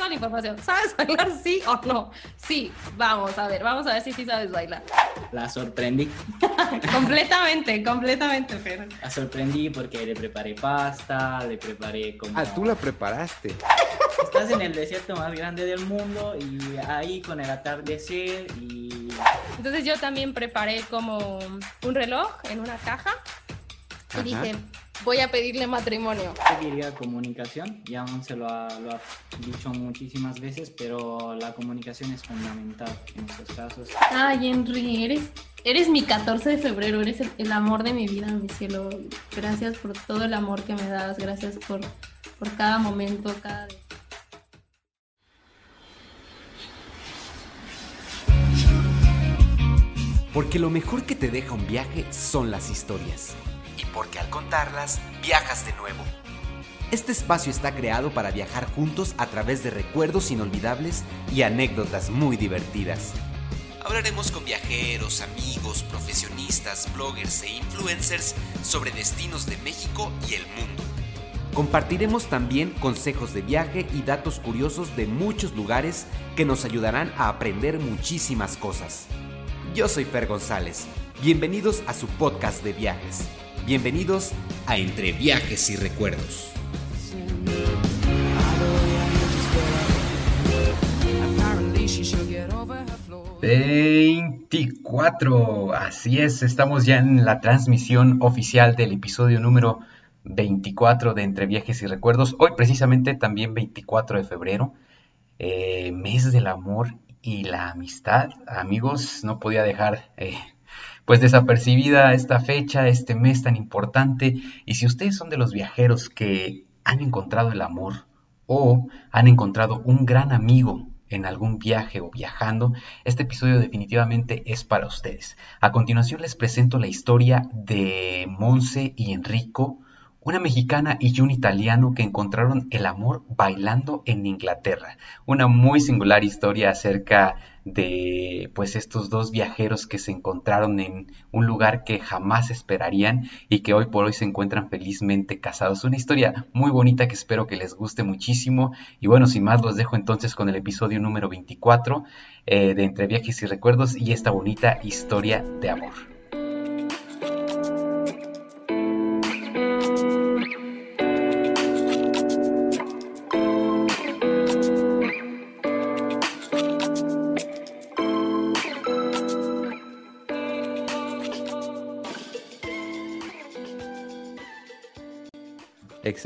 toda la información. ¿Sabes bailar sí o no? Sí, vamos a ver, vamos a ver si sí sabes bailar. La sorprendí. completamente, completamente, Fer. La sorprendí porque le preparé pasta, le preparé como... Ah, tú la preparaste. Estás en el desierto más grande del mundo y ahí con el atardecer y... Entonces yo también preparé como un reloj en una caja y dije, voy a pedirle matrimonio. Yo diría comunicación, ya aún se lo ha, lo ha, dicho muchísimas veces, pero la comunicación es fundamental en estos casos. Ay, Henry, eres, eres mi 14 de febrero, eres el, el, amor de mi vida, mi cielo. Gracias por todo el amor que me das, gracias por, por cada momento, cada... Porque lo mejor que te deja un viaje son las historias porque al contarlas viajas de nuevo. Este espacio está creado para viajar juntos a través de recuerdos inolvidables y anécdotas muy divertidas. Hablaremos con viajeros, amigos, profesionistas, bloggers e influencers sobre destinos de México y el mundo. Compartiremos también consejos de viaje y datos curiosos de muchos lugares que nos ayudarán a aprender muchísimas cosas. Yo soy Fer González. Bienvenidos a su podcast de viajes. Bienvenidos a Entre Viajes y Recuerdos. ¡24! Así es, estamos ya en la transmisión oficial del episodio número 24 de Entre Viajes y Recuerdos. Hoy precisamente también 24 de febrero, eh, mes del amor y la amistad. Amigos, no podía dejar eh, pues desapercibida esta fecha, este mes tan importante. Y si ustedes son de los viajeros que han encontrado el amor o han encontrado un gran amigo en algún viaje o viajando, este episodio definitivamente es para ustedes. A continuación les presento la historia de Monse y Enrico, una mexicana y un italiano que encontraron el amor bailando en Inglaterra. Una muy singular historia acerca de pues estos dos viajeros que se encontraron en un lugar que jamás esperarían y que hoy por hoy se encuentran felizmente casados. Una historia muy bonita que espero que les guste muchísimo y bueno, sin más los dejo entonces con el episodio número 24 eh, de Entre Viajes y Recuerdos y esta bonita historia de amor.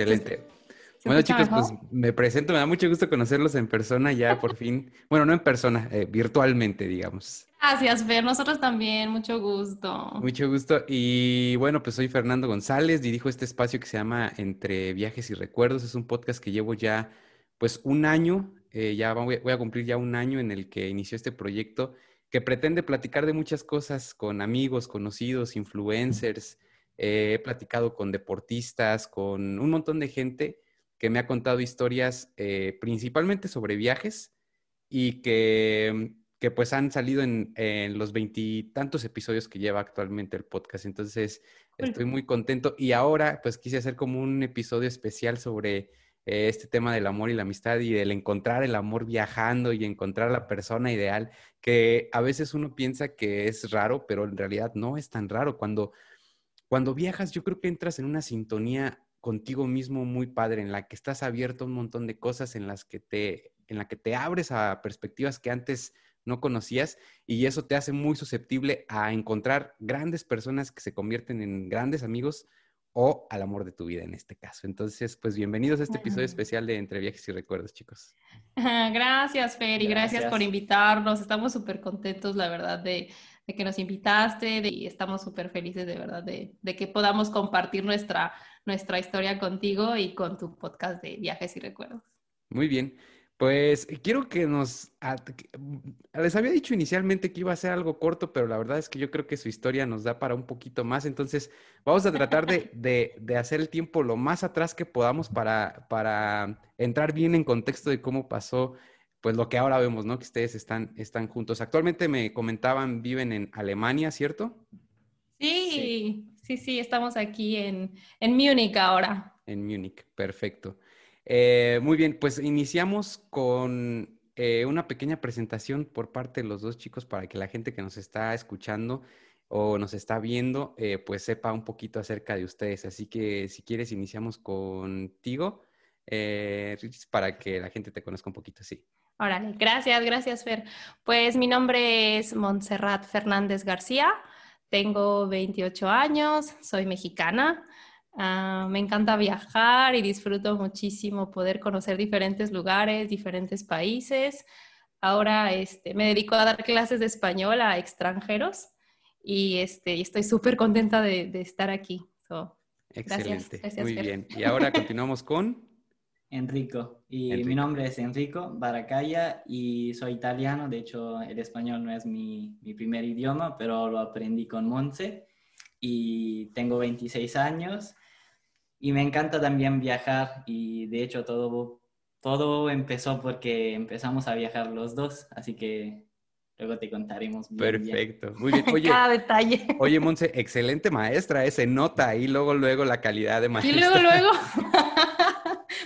Excelente. Bueno, chicos, pues me presento, me da mucho gusto conocerlos en persona ya por fin. Bueno, no en persona, eh, virtualmente, digamos. Gracias, Fer. Nosotros también, mucho gusto. Mucho gusto. Y bueno, pues soy Fernando González, dirijo este espacio que se llama Entre Viajes y Recuerdos. Es un podcast que llevo ya pues un año, eh, ya voy, voy a cumplir ya un año en el que inició este proyecto que pretende platicar de muchas cosas con amigos, conocidos, influencers. Eh, he platicado con deportistas, con un montón de gente que me ha contado historias eh, principalmente sobre viajes y que, que pues han salido en, en los veintitantos episodios que lleva actualmente el podcast. Entonces, estoy muy contento y ahora pues quise hacer como un episodio especial sobre eh, este tema del amor y la amistad y del encontrar el amor viajando y encontrar la persona ideal, que a veces uno piensa que es raro, pero en realidad no es tan raro. Cuando cuando viajas, yo creo que entras en una sintonía contigo mismo muy padre, en la que estás abierto a un montón de cosas, en las que te, en la que te abres a perspectivas que antes no conocías y eso te hace muy susceptible a encontrar grandes personas que se convierten en grandes amigos o al amor de tu vida en este caso. Entonces, pues bienvenidos a este episodio especial de Entre Viajes y Recuerdos, chicos. Gracias, Fer, y gracias, gracias por invitarnos. Estamos súper contentos, la verdad, de, de que nos invitaste de, y estamos súper felices de verdad de, de, que podamos compartir nuestra, nuestra historia contigo y con tu podcast de viajes y recuerdos. Muy bien. Pues quiero que nos... Les había dicho inicialmente que iba a ser algo corto, pero la verdad es que yo creo que su historia nos da para un poquito más. Entonces, vamos a tratar de, de, de hacer el tiempo lo más atrás que podamos para, para entrar bien en contexto de cómo pasó pues lo que ahora vemos, ¿no? Que ustedes están, están juntos. Actualmente me comentaban, viven en Alemania, ¿cierto? Sí, sí, sí, estamos aquí en, en Múnich ahora. En Múnich, perfecto. Eh, muy bien, pues iniciamos con eh, una pequeña presentación por parte de los dos chicos para que la gente que nos está escuchando o nos está viendo, eh, pues sepa un poquito acerca de ustedes. Así que si quieres, iniciamos contigo, para que la gente te conozca un poquito, sí. Órale, gracias, gracias, Fer. Pues mi nombre es Montserrat Fernández García, tengo 28 años, soy mexicana. Ah, me encanta viajar y disfruto muchísimo poder conocer diferentes lugares, diferentes países. Ahora este, me dedico a dar clases de español a extranjeros y este, estoy súper contenta de, estar aquí. Excelente, muy bien. Y ahora continuamos con... Enrico. Y mi nombre es Enrico Baracaya y soy italiano. De hecho, el español no es mi, mi primer idioma, pero lo aprendí con Monse. Y tengo 26 años y me encanta también viajar y de hecho todo, todo empezó porque empezamos a viajar los dos, así que luego te contaremos. Perfecto, muy bien. Oye, Cada detalle. Oye, Monse, excelente maestra, ese ¿eh? nota ahí luego, luego la calidad de maestra. Y luego, luego.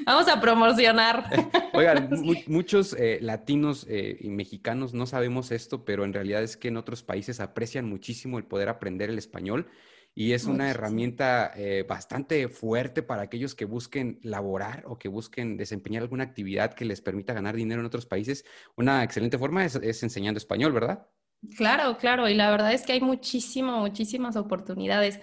Vamos a promocionar. Oigan, muchos eh, latinos eh, y mexicanos no sabemos esto, pero en realidad es que en otros países aprecian muchísimo el poder aprender el español y es una herramienta eh, bastante fuerte para aquellos que busquen laborar o que busquen desempeñar alguna actividad que les permita ganar dinero en otros países. Una excelente forma es, enseñando español, ¿verdad? Claro, claro, y la verdad es que hay muchísimas, muchísimas oportunidades.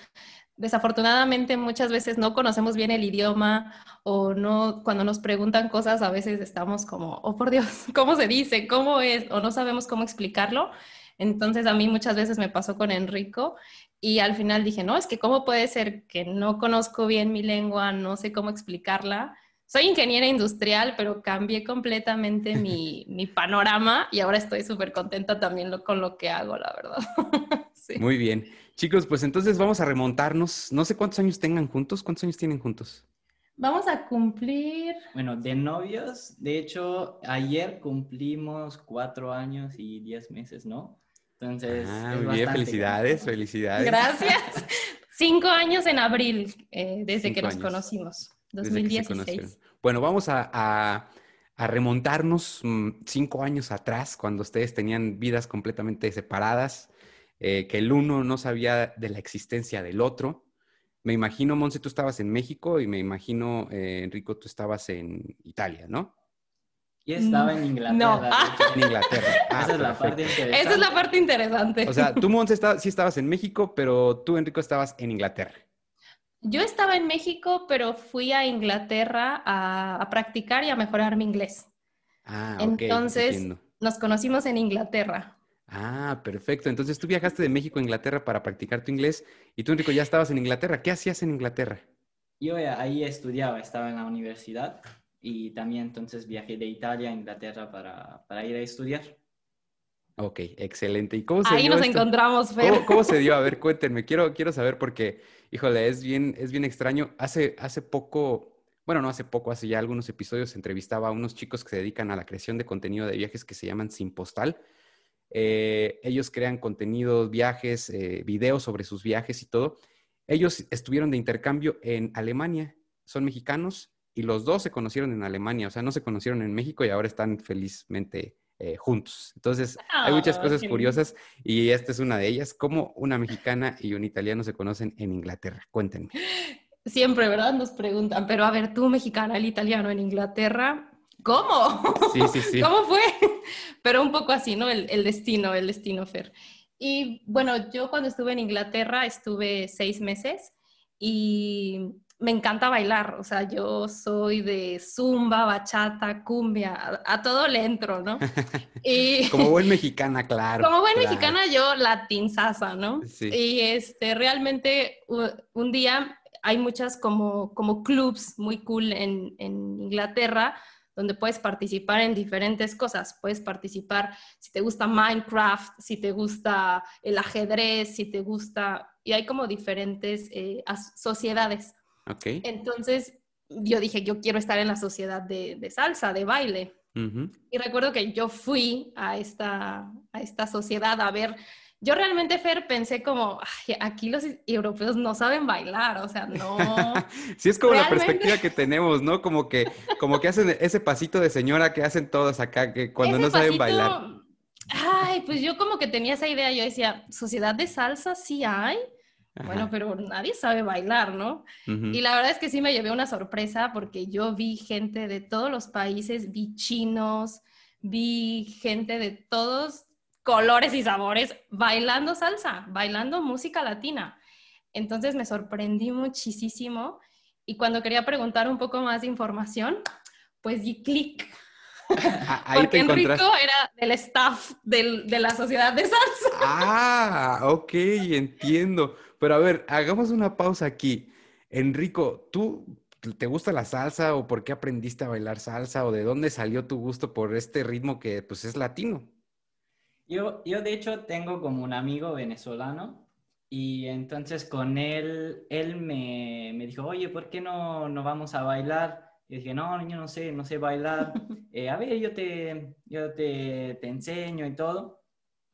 Desafortunadamente muchas veces no conocemos bien el idioma o no, cuando nos preguntan cosas a veces estamos como, oh por Dios, ¿cómo se dice? ¿Cómo es? O no sabemos cómo explicarlo. Entonces a mí muchas veces me pasó con Enrico y al final dije, no, es que cómo puede ser que no conozco bien mi lengua, no sé cómo explicarla. Soy ingeniera industrial, pero cambié completamente mi, mi panorama y ahora estoy súper contenta también con lo que hago, la verdad. Muy bien. Chicos, pues entonces vamos a remontarnos. No sé cuántos años tengan juntos. ¿Cuántos años tienen juntos? Vamos a cumplir. Bueno, de novios, de hecho, ayer cumplimos cuatro años y diez meses, ¿no? Entonces. Ah, muy bien, felicidades, felicidades. Gracias. Cinco años en abril, eh, desde que nos conocimos, 2016. Bueno, vamos a, remontarnos mm, cinco años atrás, cuando ustedes tenían vidas completamente separadas, eh, que el uno no sabía de la existencia del otro. Me imagino, Monse, tú estabas en México y me imagino, eh, Enrico, tú estabas en Italia, ¿no? Yo estaba en Inglaterra. No. En Inglaterra. Ah, Esa es la parte interesante. Esa es la parte interesante. O sea, tú, Monse, sí estabas en México, pero tú, Enrico, estabas en Inglaterra. Yo estaba en México, pero fui a Inglaterra a, practicar y a mejorar mi inglés. Ah, ok. Entonces, nos conocimos en Inglaterra. Ah, perfecto. Entonces, tú viajaste de México a Inglaterra para practicar tu inglés y tú, Enrico, ya estabas en Inglaterra. ¿Qué hacías en Inglaterra? Yo ahí estudiaba, estaba en la universidad y también entonces viajé de Italia a Inglaterra para, para ir a estudiar. Ok, excelente. ¿Y cómo se Ahí nos encontramos, Fer. ¿Cómo, se dio? A ver, cuéntenme. Quiero, quiero saber porque, híjole, es bien, es bien extraño. Hace, hace poco, bueno, no hace poco, hace ya algunos episodios entrevistaba a unos chicos que se dedican a la creación de contenido de viajes que se llaman Sin Postal. Eh, ellos crean contenidos, viajes, eh, videos sobre sus viajes y todo. Ellos estuvieron de intercambio en Alemania. Son mexicanos y los dos se conocieron en Alemania, o sea, no se conocieron en México y ahora están felizmente eh, juntos. Entonces, hay muchas ah, cosas curiosas y esta es una de ellas. ¿Cómo una mexicana y un italiano se conocen en Inglaterra? Cuéntenme. Siempre, ¿verdad? Nos preguntan, pero a ver, tú mexicana, el italiano en Inglaterra, ¿cómo? Sí, sí, sí. ¿Cómo fue? Pero un poco así, ¿no? El, el destino, el destino, Fer. Y bueno, yo cuando estuve en Inglaterra estuve seis meses y me encanta bailar, o sea, yo soy de zumba, bachata, cumbia, a, todo le entro, ¿no? Y, como buen mexicana, claro. Como buen mexicana yo latinzaza, ¿no? Sí. Y este, realmente un día hay muchas como, como clubs muy cool en, en Inglaterra donde puedes participar en diferentes cosas. Puedes participar si te gusta Minecraft, si te gusta el ajedrez, si te gusta... Y hay como diferentes eh, sociedades. Entonces yo dije, yo quiero estar en la sociedad de, salsa, de baile. Y recuerdo que yo fui a esta, a esta sociedad a ver yo realmente, Fer, pensé como, aquí los europeos no saben bailar, o sea, no. sí, es como la perspectiva que tenemos, ¿no? Como que, como que hacen ese pasito de señora que hacen todos acá, que cuando no saben bailar. Ay, pues yo como que tenía esa idea, yo decía, sociedad de salsa sí hay, bueno, pero nadie sabe bailar, ¿no? Y la verdad es que sí me llevé una sorpresa porque yo vi gente de todos los países, vi chinos, vi gente de todos colores y sabores bailando salsa, bailando música latina. Entonces me sorprendí muchísimo y cuando quería preguntar un poco más de información, pues di clic. Porque Enrico era del staff de la sociedad de salsa. Ah, ok, entiendo. Pero a ver, hagamos una pausa aquí. Enrico, ¿tú te gusta la salsa o por qué aprendiste a bailar salsa o de dónde salió tu gusto por este ritmo que pues es latino? Yo, yo de hecho tengo como un amigo venezolano y entonces con él, él me, me dijo, oye, ¿por qué no, no vamos a bailar? Y dije, no, yo no sé, no sé bailar. Eh, a ver, yo, te, yo te, te enseño y todo.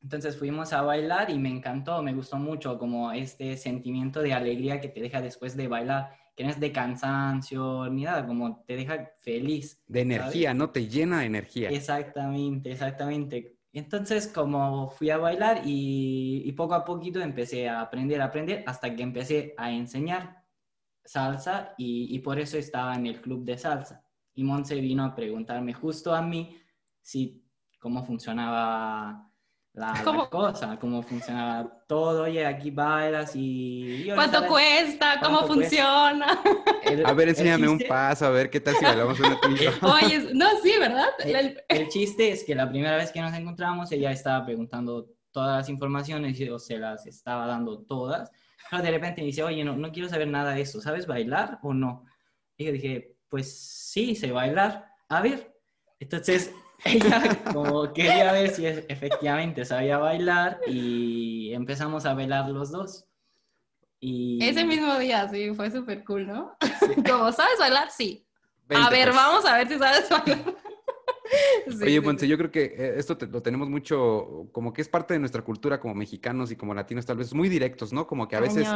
Entonces fuimos a bailar y me encantó, me gustó mucho como este sentimiento de alegría que te deja después de bailar, que no es de cansancio ni nada, como te deja feliz. De energía, ¿no? Te llena de energía. Exactamente, exactamente. Entonces como fui a bailar y, poco a poquito empecé a aprender, a aprender, hasta que empecé a enseñar salsa y, y por eso estaba en el club de salsa. Y Monse vino a preguntarme justo a mí si cómo funcionaba la, cosa, cómo funcionaba todo, oye, aquí bailas y... ¿Cuánto cuesta? ¿Cómo funciona? a ver, enséñame un paso, a ver qué tal si bailamos una tuya. Oye, no, sí, ¿verdad? El, chiste es que la primera vez que nos encontramos, ella estaba preguntando todas las informaciones y se las estaba dando todas, pero de repente dice, oye, no, no quiero saber nada de eso, ¿sabes bailar o no? Y yo dije, pues sí, sé bailar, a ver. Entonces ella como quería ver si efectivamente sabía bailar y empezamos a bailar los dos. Y... Ese mismo día, sí, fue súper cool, ¿no? Como, ¿sabes bailar? Sí. a ver, pues. vamos a ver si sabes bailar. Oye, Monse, yo creo que eh, esto lo tenemos mucho, como que es parte de nuestra cultura como mexicanos y como latinos, tal vez muy directos, ¿no? Como que a veces,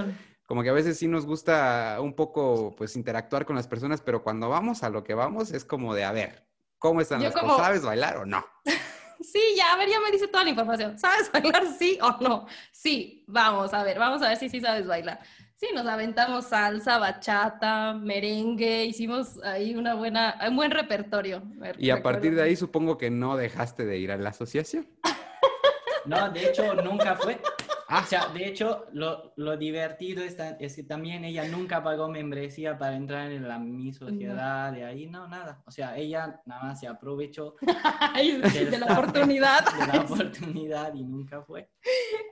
como que a veces sí nos gusta un poco, pues, interactuar con las personas, pero cuando vamos a lo que vamos es como de, a ver, ¿Cómo están las cosas? ¿Sabes bailar o no? sí, ya, a ver, ya me dice toda la información. ¿Sabes bailar sí o no? Sí, vamos a ver, vamos a ver si sí sabes bailar. Sí, nos aventamos salsa, bachata, merengue, hicimos ahí una buena, un buen repertorio. Y a partir de ahí supongo que no dejaste de ir a la asociación. No, de hecho nunca fue. Ah. O sea, de hecho, lo, lo divertido es, es, que también ella nunca pagó membresía para entrar en la mi sociedad, de ahí no, nada. O sea, ella nada más se aprovechó de, la oportunidad. De la oportunidad y nunca fue.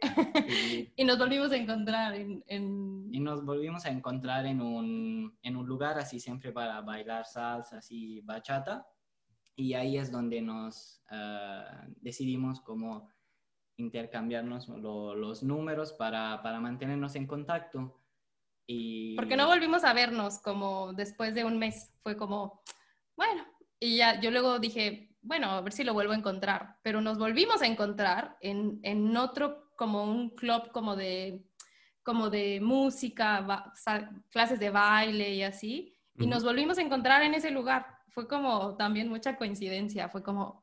Y, nos volvimos a encontrar en, en, Y nos volvimos a encontrar en un, en un lugar así siempre para bailar salsa, así bachata. Y ahí es donde nos uh, decidimos como intercambiarnos los números para, para, mantenernos en contacto. Y... Porque no volvimos a vernos como después de un mes, fue como, bueno, y ya yo luego dije, bueno, a ver si lo vuelvo a encontrar, pero nos volvimos a encontrar en, en otro, como un club como de, como de música, clases de baile y así, y nos volvimos a encontrar en ese lugar. Fue como también mucha coincidencia, fue como,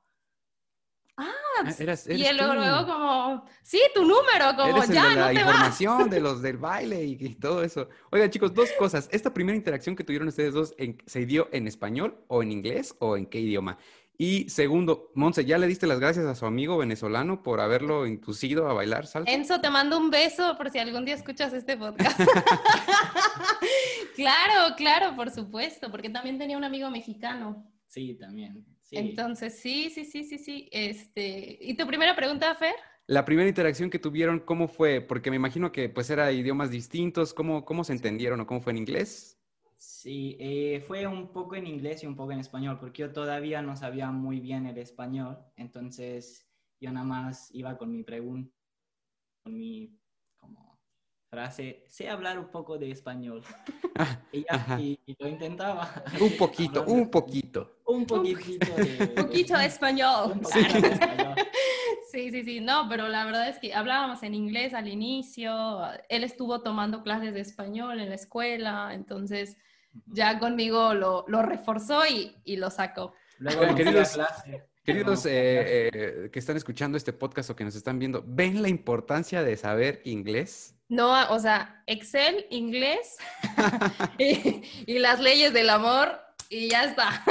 Ah, ah y luego, como, sí, tu número, como ya, de la información de los del baile y, todo eso. Oigan, chicos, dos cosas. Esta primera interacción que tuvieron ustedes dos, ¿se dio en español o en inglés o en qué idioma? Y segundo, Monse, ¿ya le diste las gracias a su amigo venezolano por haberlo inducido a bailar salsa? Enzo, te mando un beso por si algún día escuchas este podcast. claro, claro, por supuesto, porque también tenía un amigo mexicano. Sí, también. Entonces, sí, sí, sí, sí, sí. Este, ¿Y tu primera pregunta, Fer? La primera interacción que tuvieron, ¿cómo fue? Porque me imagino que pues era idiomas distintos. ¿Cómo, cómo se entendieron o cómo fue en inglés? Sí, eh, fue un poco en inglés y un poco en español, porque yo todavía no sabía muy bien el español. Entonces, yo nada más iba con mi pregunta, con mi como frase, sé hablar un poco de español. y, ya, y, lo intentaba. Un poquito, un poquito. Un poquitito de, poquito de español. Un poquito de español. Sí, sí, sí, no, pero la verdad es que hablábamos en inglés al inicio, él estuvo tomando clases de español en la escuela, entonces ya conmigo lo, lo reforzó y, y, lo sacó. Luego, queridos, queridos eh, eh, que están escuchando este podcast o que nos están viendo, ¿ven la importancia de saber inglés? No, o sea, Excel, inglés y, y las leyes del amor y ya está.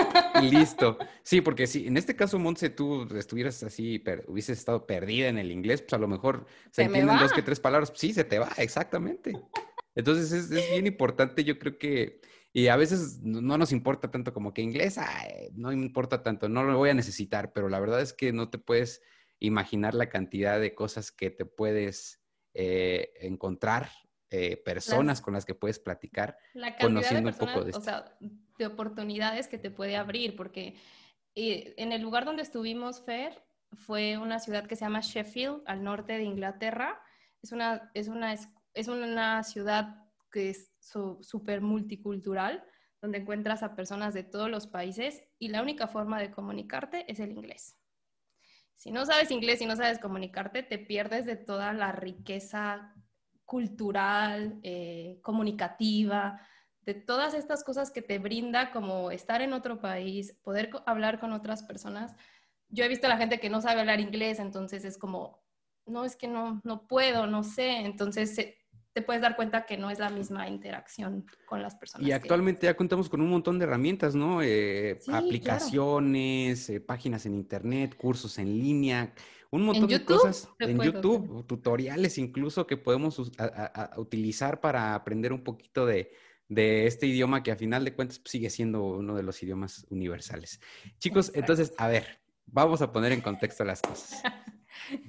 Listo. Sí, porque si en este caso, Montse, tú estuvieras así, hubieses estado perdida en el inglés, pues a lo mejor se, entienden dos que tres palabras. Sí, se te va, exactamente. Entonces es, bien importante, yo creo que, y a veces no nos importa tanto como que inglés, no importa tanto, no lo voy a necesitar, pero la verdad es que no te puedes imaginar la cantidad de cosas que te puedes eh, encontrar eh, personas con las que puedes platicar, conociendo un poco de esto. O sea, de oportunidades que te puede abrir, porque en el lugar donde estuvimos, Fer, fue una ciudad que se llama Sheffield, al norte de Inglaterra. Es una, es una, es una ciudad que es súper multicultural, donde encuentras a personas de todos los países y la única forma de comunicarte es el inglés. Si no sabes inglés y no sabes comunicarte, te pierdes de toda la riqueza cultural, eh, comunicativa, de todas estas cosas que te brinda como estar en otro país, poder hablar con otras personas. Yo he visto a la gente que no sabe hablar inglés, entonces es como, no, es que no, no puedo, no sé, entonces te puedes dar cuenta que no es la misma interacción con las personas. Y actualmente ya contamos con un montón de herramientas, ¿no? Eh, aplicaciones, eh, páginas en internet, cursos en línea un montón de cosas en YouTube, tutoriales incluso que podemos utilizar para aprender un poquito de, este idioma que a final de cuentas pues, sigue siendo uno de los idiomas universales. Chicos, entonces, a ver, vamos a poner en contexto las cosas.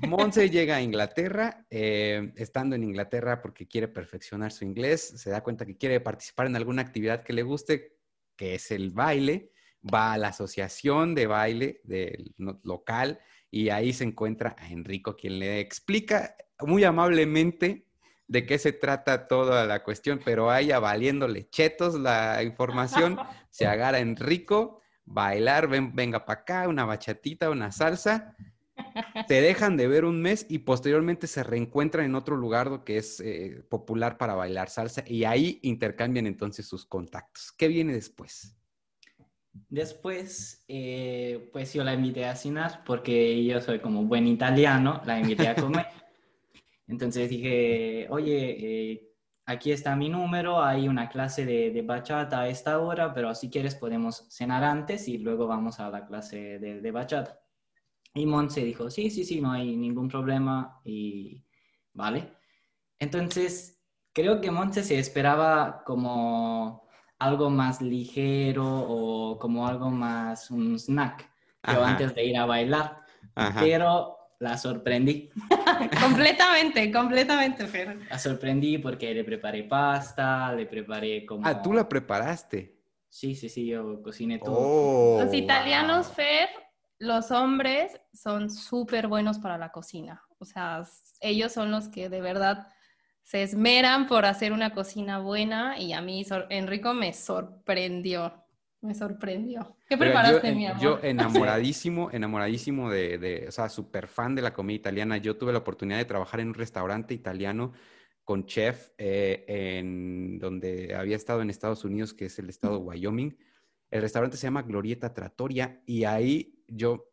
Monse llega a Inglaterra, eh, estando en Inglaterra porque quiere perfeccionar su inglés, se da cuenta que quiere participar en alguna actividad que le guste, que es el baile, va a la asociación de baile del local y ahí se encuentra a Enrico, quien le explica muy amablemente de qué se trata toda la cuestión, pero ahí valiéndole chetos la información, se agarra a Enrico, bailar, venga para acá, una bachatita, una salsa, te dejan de ver un mes y posteriormente se reencuentran en otro lugar que es eh, popular para bailar salsa y ahí intercambian entonces sus contactos. ¿Qué viene después? Después, eh, pues yo la invité a cenar porque yo soy como buen italiano, la invité a comer. Entonces dije, oye, eh, aquí está mi número, hay una clase de, de, bachata a esta hora, pero si quieres podemos cenar antes y luego vamos a la clase de, de bachata. Y Monse dijo, sí, sí, sí, no hay ningún problema y vale. Entonces, creo que Monse se esperaba como algo más ligero o como algo más un snack yo antes de ir a bailar. Pero la sorprendí. completamente, completamente, Fer. La sorprendí porque le preparé pasta, le preparé como... Ah, tú la preparaste. Sí, sí, sí, yo cociné todo. Oh, los italianos, Fer, los hombres son súper buenos para la cocina. O sea, ellos son los que de verdad se esmeran por hacer una cocina buena y a mí Enrico me sorprendió. Me sorprendió. ¿Qué preparaste, mi amor? Yo enamoradísimo, enamoradísimo de, de, o sea, súper fan de la comida italiana. Yo tuve la oportunidad de trabajar en un restaurante italiano con chef eh, en donde había estado en Estados Unidos, que es el estado de Wyoming. El restaurante se llama Glorieta Trattoria y ahí yo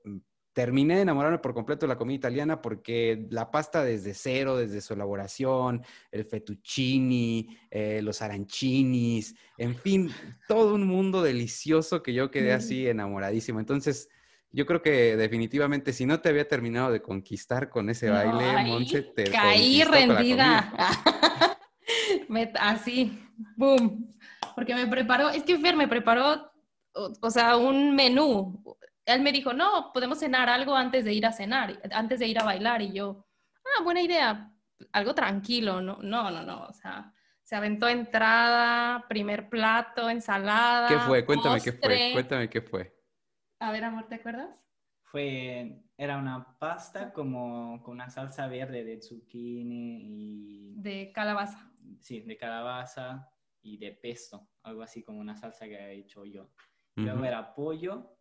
terminé de enamorarme por completo de la comida italiana porque la pasta desde cero, desde su elaboración, el fettuccini, eh, los arancinis, en fin, todo un mundo delicioso que yo quedé así enamoradísimo. Entonces, yo creo que definitivamente si no te había terminado de conquistar con ese baile, Monse, te caí rendida. así, boom. Porque me preparó, es que Fer me preparó, o sea, un menú, él me dijo, no, podemos cenar algo antes de ir a cenar, antes de ir a bailar. Y yo, ah, buena idea, algo tranquilo, no, no, no, no, o sea, se aventó entrada, primer plato, ensalada. ¿Qué fue? Cuéntame qué fue, cuéntame qué fue. A ver, amor, ¿te acuerdas? Fue, era una pasta como con una salsa verde de zucchini y... De calabaza. Sí, de calabaza y de pesto, algo así como una salsa que había hecho yo. Luego era pollo,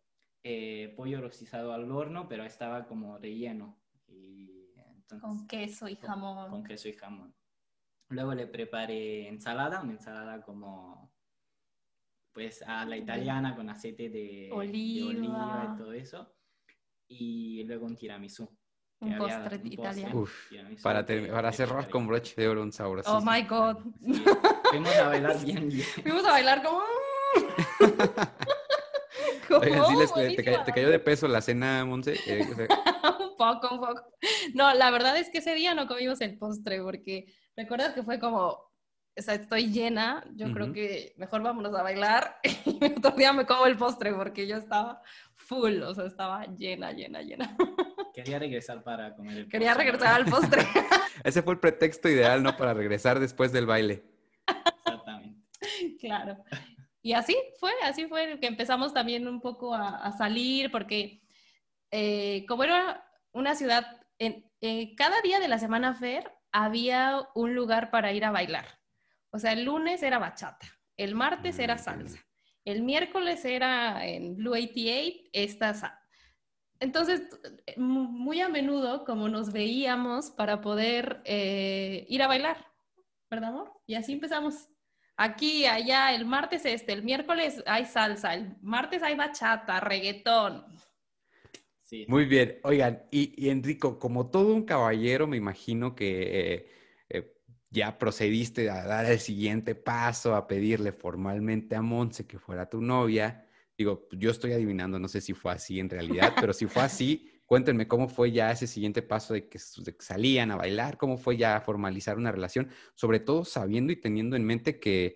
eh, pollo rostizado al horno, pero estaba como relleno. Y con queso y jamón. Con, queso y jamón. Luego le preparé ensalada, una ensalada como pues a la italiana con aceite de oliva, y todo eso. Y luego un tiramisú. Un postre italiano. Uf, para, para cerrar con broche de oro un sabor Oh my God. fuimos a bailar bien, bien. Fuimos a bailar como. Te, cayó, de peso la cena, Monse? Eh, un poco, un poco. No, la verdad es que ese día no comimos el postre porque recuerdas que fue como, o sea, estoy llena, yo creo que mejor vámonos a bailar y otro día me como el postre porque yo estaba full, o sea, estaba llena, llena, llena. Quería regresar para comer el postre. Quería regresar al postre. Ese fue el pretexto ideal, ¿no? Para regresar después del baile. Exactamente. Claro. Y así fue, así fue que empezamos también un poco a, salir, porque eh, como era una ciudad, en, cada día de la semana Fer había un lugar para ir a bailar. O sea, el lunes era bachata, el martes era mm, salsa, el miércoles era en Blue 88, esta entonces, muy a menudo, como nos veíamos para poder eh, ir a bailar, ¿verdad, amor? Y así empezamos aquí, allá, el martes este, el miércoles hay salsa, el martes hay bachata, reggaetón. Sí. Muy bien, oigan, y, Enrico, como todo un caballero, me imagino que eh, eh, ya procediste a dar el siguiente paso, a pedirle formalmente a Monse que fuera tu novia. Digo, yo estoy adivinando, no sé si fue así en realidad, pero si fue así, cuéntenme cómo fue ya ese siguiente paso de que, salían a bailar, cómo fue ya formalizar una relación, sobre todo sabiendo y teniendo en mente que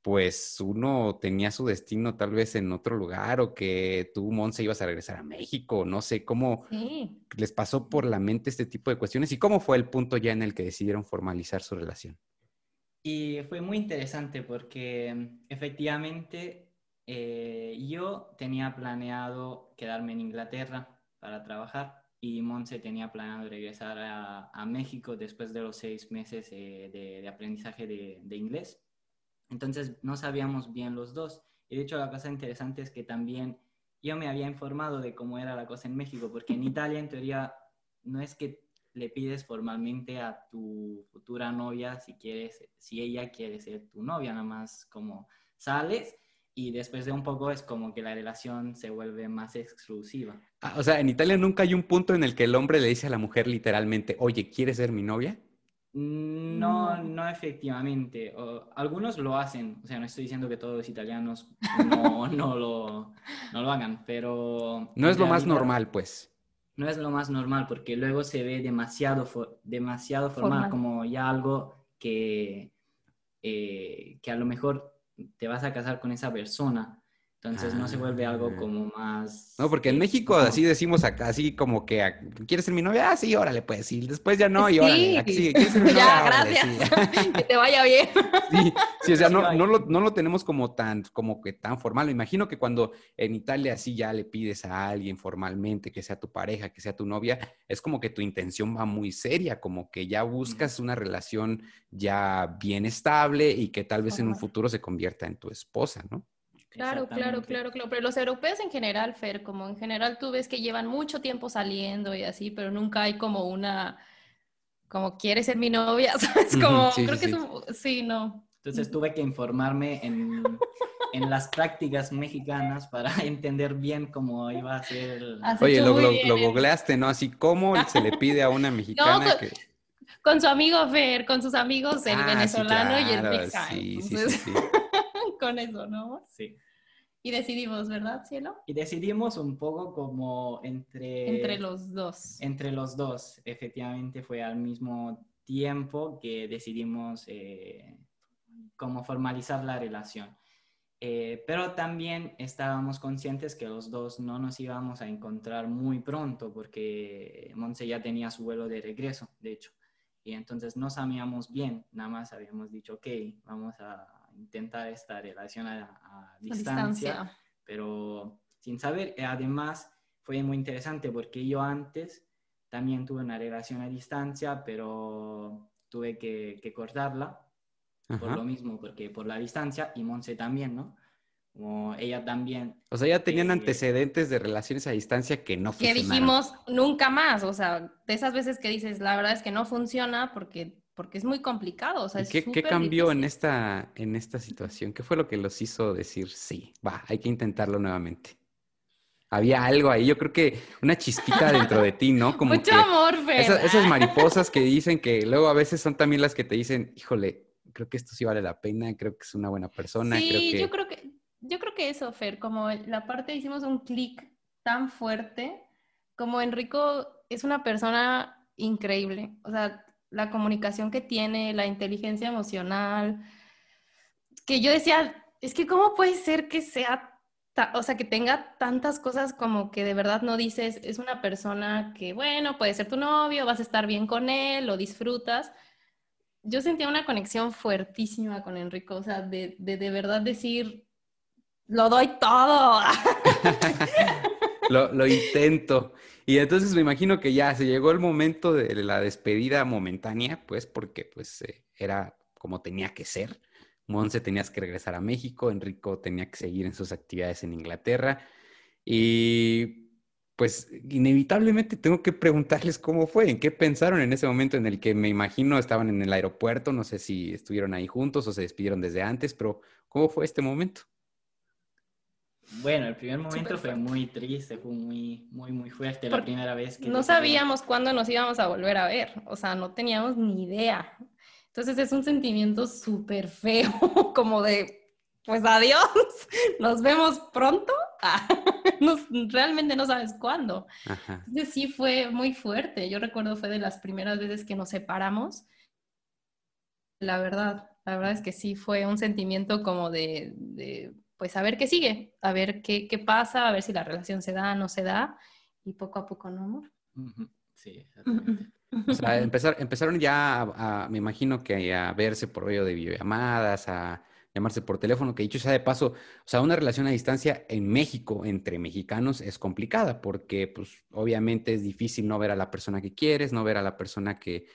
pues uno tenía su destino tal vez en otro lugar o que tú, Monse, ibas a regresar a México, no sé, cómo les pasó por la mente este tipo de cuestiones y cómo fue el punto ya en el que decidieron formalizar su relación. Y fue muy interesante porque efectivamente eh, yo tenía planeado quedarme en Inglaterra para trabajar y Monse tenía planeado regresar a, México después de los seis meses eh, de, aprendizaje de, inglés. Entonces no sabíamos bien los dos. Y de hecho la cosa interesante es que también yo me había informado de cómo era la cosa en México, porque en Italia en teoría no es que le pides formalmente a tu futura novia si quieres, si ella quiere ser tu novia, nada más como sales y después de un poco es como que la relación se vuelve más exclusiva. Ah, o sea, en Italia nunca hay un punto en el que el hombre le dice a la mujer literalmente, oye, ¿quieres ser mi novia? No, no efectivamente. algunos lo hacen, o sea, no estoy diciendo que todos los italianos no, no, lo, no lo hagan, pero... No es lo más normal, pues. No es lo más normal porque luego se ve demasiado, demasiado formal, como ya algo que, eh, que a lo mejor te vas a casar con esa persona. Entonces no se vuelve algo ah. como más... No, porque en México así decimos acá, así como que, ¿quieres ser mi novia? Ah, sí, órale, pues, y después ya no, y órale, sí. ya, gracias, que te vaya bien. Sí, sí o sea, no, no, lo, no, lo, tenemos como tan, como que tan formal. Me imagino que cuando en Italia así ya le pides a alguien formalmente que sea tu pareja, que sea tu novia, es como que tu intención va muy seria, como que ya buscas una relación ya bien estable y que tal vez en un futuro se convierta en tu esposa, ¿no? Claro, claro, claro, claro. Pero los europeos en general, Fer, como en general tú ves que llevan mucho tiempo saliendo y así, pero nunca hay como una, como quieres ser mi novia, ¿sabes? Como, creo que es sí, no. Entonces tuve que informarme en, en, las prácticas mexicanas para entender bien cómo iba a ser. Oye, lo, lo, googleaste, ¿no? Así como se le pide a una mexicana con, que. Con su amigo Fer, con sus amigos el ah, venezolano y el Big Sí, sí, sí, con eso, ¿no? Sí. Y decidimos, ¿verdad, cielo? Y decidimos un poco como entre... Entre los dos. Entre los dos, efectivamente fue al mismo tiempo que decidimos eh, como formalizar la relación. Eh, pero también estábamos conscientes que los dos no nos íbamos a encontrar muy pronto porque Monse ya tenía su vuelo de regreso, de hecho. Y entonces no sabíamos bien, nada más habíamos dicho, ok, vamos a intentar esta relación a, distancia, pero sin saber, además fue muy interesante porque yo antes también tuve una relación a distancia, pero tuve que, cortarla por lo mismo, porque por la distancia y Monse también, ¿no? Como ella también. O sea, ya tenían antecedentes de relaciones a distancia que no funcionaron. Que dijimos nunca más, o sea, de esas veces que dices, la verdad es que no funciona porque, porque es muy complicado, o sea, ¿Qué, ¿Qué, cambió en esta, en esta situación? ¿Qué fue lo que los hizo decir, sí, va, hay que intentarlo nuevamente? Había algo ahí, yo creo que una chispita dentro de ti, ¿no? Como Mucho amor, Fer. Esas, mariposas que dicen que luego a veces son también las que te dicen, híjole, creo que esto sí vale la pena, creo que es una buena persona. Sí, yo creo que, yo creo que eso, Fer, como la parte hicimos un clic tan fuerte, como Enrico es una persona increíble, o sea, la comunicación que tiene, la inteligencia emocional, que yo decía, es que cómo puede ser que sea o sea, que tenga tantas cosas como que de verdad no dices, es una persona que, bueno, puede ser tu novio, vas a estar bien con él, lo disfrutas. Yo sentía una conexión fuertísima con Enrico, o sea, de de, de verdad decir, lo doy todo. lo, lo intento. Y entonces me imagino que ya se llegó el momento de la despedida momentánea, pues porque pues eh, era como tenía que ser. Monse tenías que regresar a México, Enrico tenía que seguir en sus actividades en Inglaterra y pues inevitablemente tengo que preguntarles cómo fue, en qué pensaron en ese momento en el que me imagino estaban en el aeropuerto, no sé si estuvieron ahí juntos o se despidieron desde antes, pero ¿cómo fue este momento? Bueno, el primer momento fue muy triste, fue muy, muy, muy fuerte la primera vez que... No sabíamos cuándo nos íbamos a volver a ver, o sea, no teníamos ni idea. Entonces es un sentimiento súper feo, como de, pues adiós, nos vemos pronto. Ah, realmente no sabes cuándo. Entonces sí fue muy fuerte. Yo recuerdo fue de las primeras veces que nos separamos. La verdad, la verdad es que sí fue un sentimiento como de, pues a ver qué sigue, a ver qué, qué, pasa, a ver si la relación se da, no se da, y poco a poco, ¿no, amor? Sí, exactamente. O sea, empezaron ya, a, me imagino que a verse por medio de videollamadas, a llamarse por teléfono, que dicho sea de paso, o sea, una relación a distancia en México entre mexicanos es complicada porque, pues, obviamente es difícil no ver a la persona que quieres, no ver a la persona que,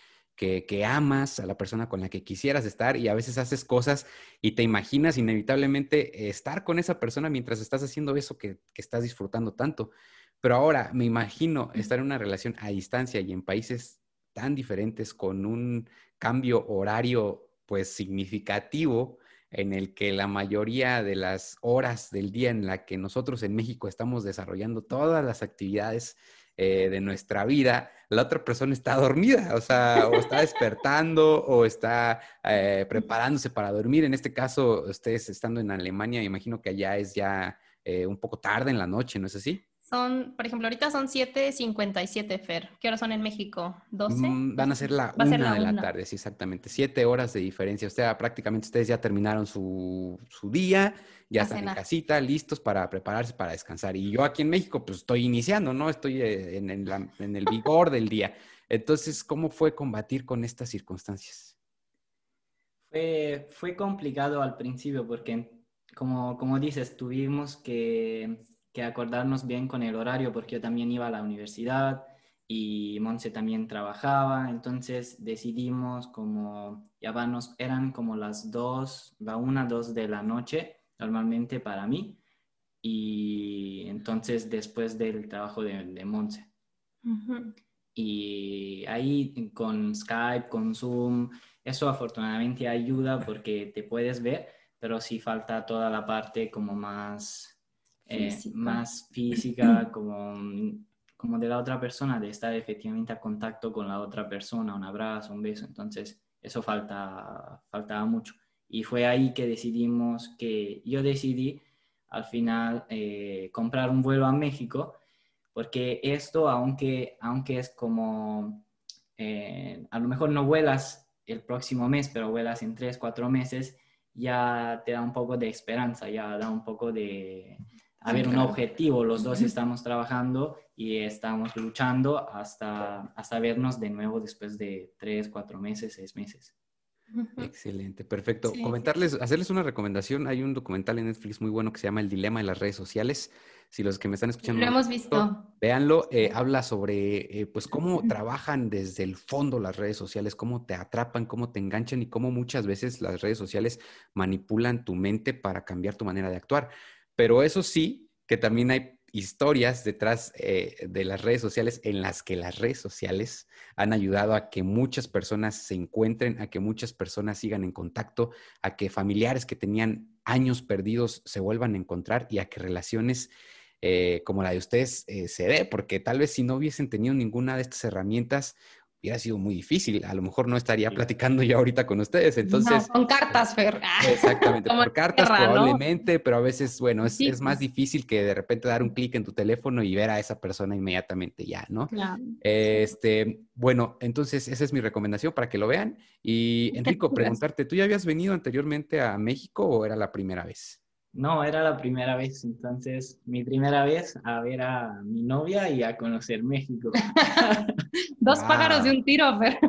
que, amas, a la persona con la que quisieras estar y a veces haces cosas y te imaginas inevitablemente estar con esa persona mientras estás haciendo eso que, que estás disfrutando tanto. Pero ahora me imagino estar en una relación a distancia y en países tan diferentes con un cambio horario pues significativo en el que la mayoría de las horas del día en la que nosotros en México estamos desarrollando todas las actividades eh, de nuestra vida, la otra persona está dormida, o sea, o está despertando o está eh, preparándose para dormir. En este caso, ustedes estando en Alemania, imagino que allá es ya eh, un poco tarde en la noche, ¿no es así? Son, por ejemplo, ahorita son 7.57, Fer. ¿Qué horas son en México? ¿12? Mm, van a ser la una de la tarde, sí, exactamente. Siete horas de diferencia. O sea, prácticamente ustedes ya terminaron su, día, ya están en casita, listos para prepararse para descansar. Y yo aquí en México, pues estoy iniciando, ¿no? Estoy eh, en, en el vigor del día. Entonces, ¿cómo fue combatir con estas circunstancias? Fue, fue complicado al principio porque, como, como dices, tuvimos que que acordarnos bien con el horario porque yo también iba a la universidad y Monse también trabajaba, entonces decidimos como, ya vanos, eran como las dos, la una, dos de la noche normalmente para mí. Y entonces después del trabajo de, de Monse. Y ahí con Skype, con Zoom, eso afortunadamente ayuda porque te puedes ver, pero sí falta toda la parte como más eh, más física, como, como de la otra persona, de estar efectivamente a contacto con la otra persona, un abrazo, un beso. Entonces, eso falta, faltaba mucho. Y fue ahí que decidimos, que yo decidí al final eh, comprar un vuelo a México, porque esto, aunque, aunque es como, eh, a lo mejor no vuelas el próximo mes, pero vuelas en tres, cuatro meses, ya te da un poco de esperanza, ya da un poco de, haber un objetivo. Los dos estamos trabajando y estamos luchando hasta, hasta vernos de nuevo después de tres, cuatro meses, seis meses. Excelente, perfecto. Comentarles, hacerles una recomendación. Hay un documental en Netflix muy bueno que se llama El Dilema de las Redes Sociales. Si los que me están escuchando... Lo hemos visto. Véanlo. Eh, habla sobre, eh, pues, cómo trabajan desde el fondo las redes sociales, cómo te atrapan, cómo te enganchan y cómo muchas veces las redes sociales manipulan tu mente para cambiar tu manera de actuar. Pero eso sí, que también hay historias detrás eh, de las redes sociales en las que las redes sociales han ayudado a que muchas personas se encuentren, a que muchas personas sigan en contacto, a que familiares que tenían años perdidos se vuelvan a encontrar y a que relaciones eh, como la de ustedes eh, se dé, porque tal vez si no hubiesen tenido ninguna de estas herramientas, hubiera sido muy difícil. A lo mejor no estaría platicando ya ahorita con ustedes. Entonces, con cartas, Fer. Exactamente, por cartas probablemente, pero a veces, bueno, es, es, más difícil que de repente dar un clic en tu teléfono y ver a esa persona inmediatamente ya, ¿no? Claro. Este, bueno, entonces esa es mi recomendación para que lo vean. Y Enrico, preguntarte, ¿tú ya habías venido anteriormente a México o era la primera vez? No, era la primera vez, entonces mi primera vez a ver a mi novia y a conocer México. Dos pájaros de un tiro, Fer.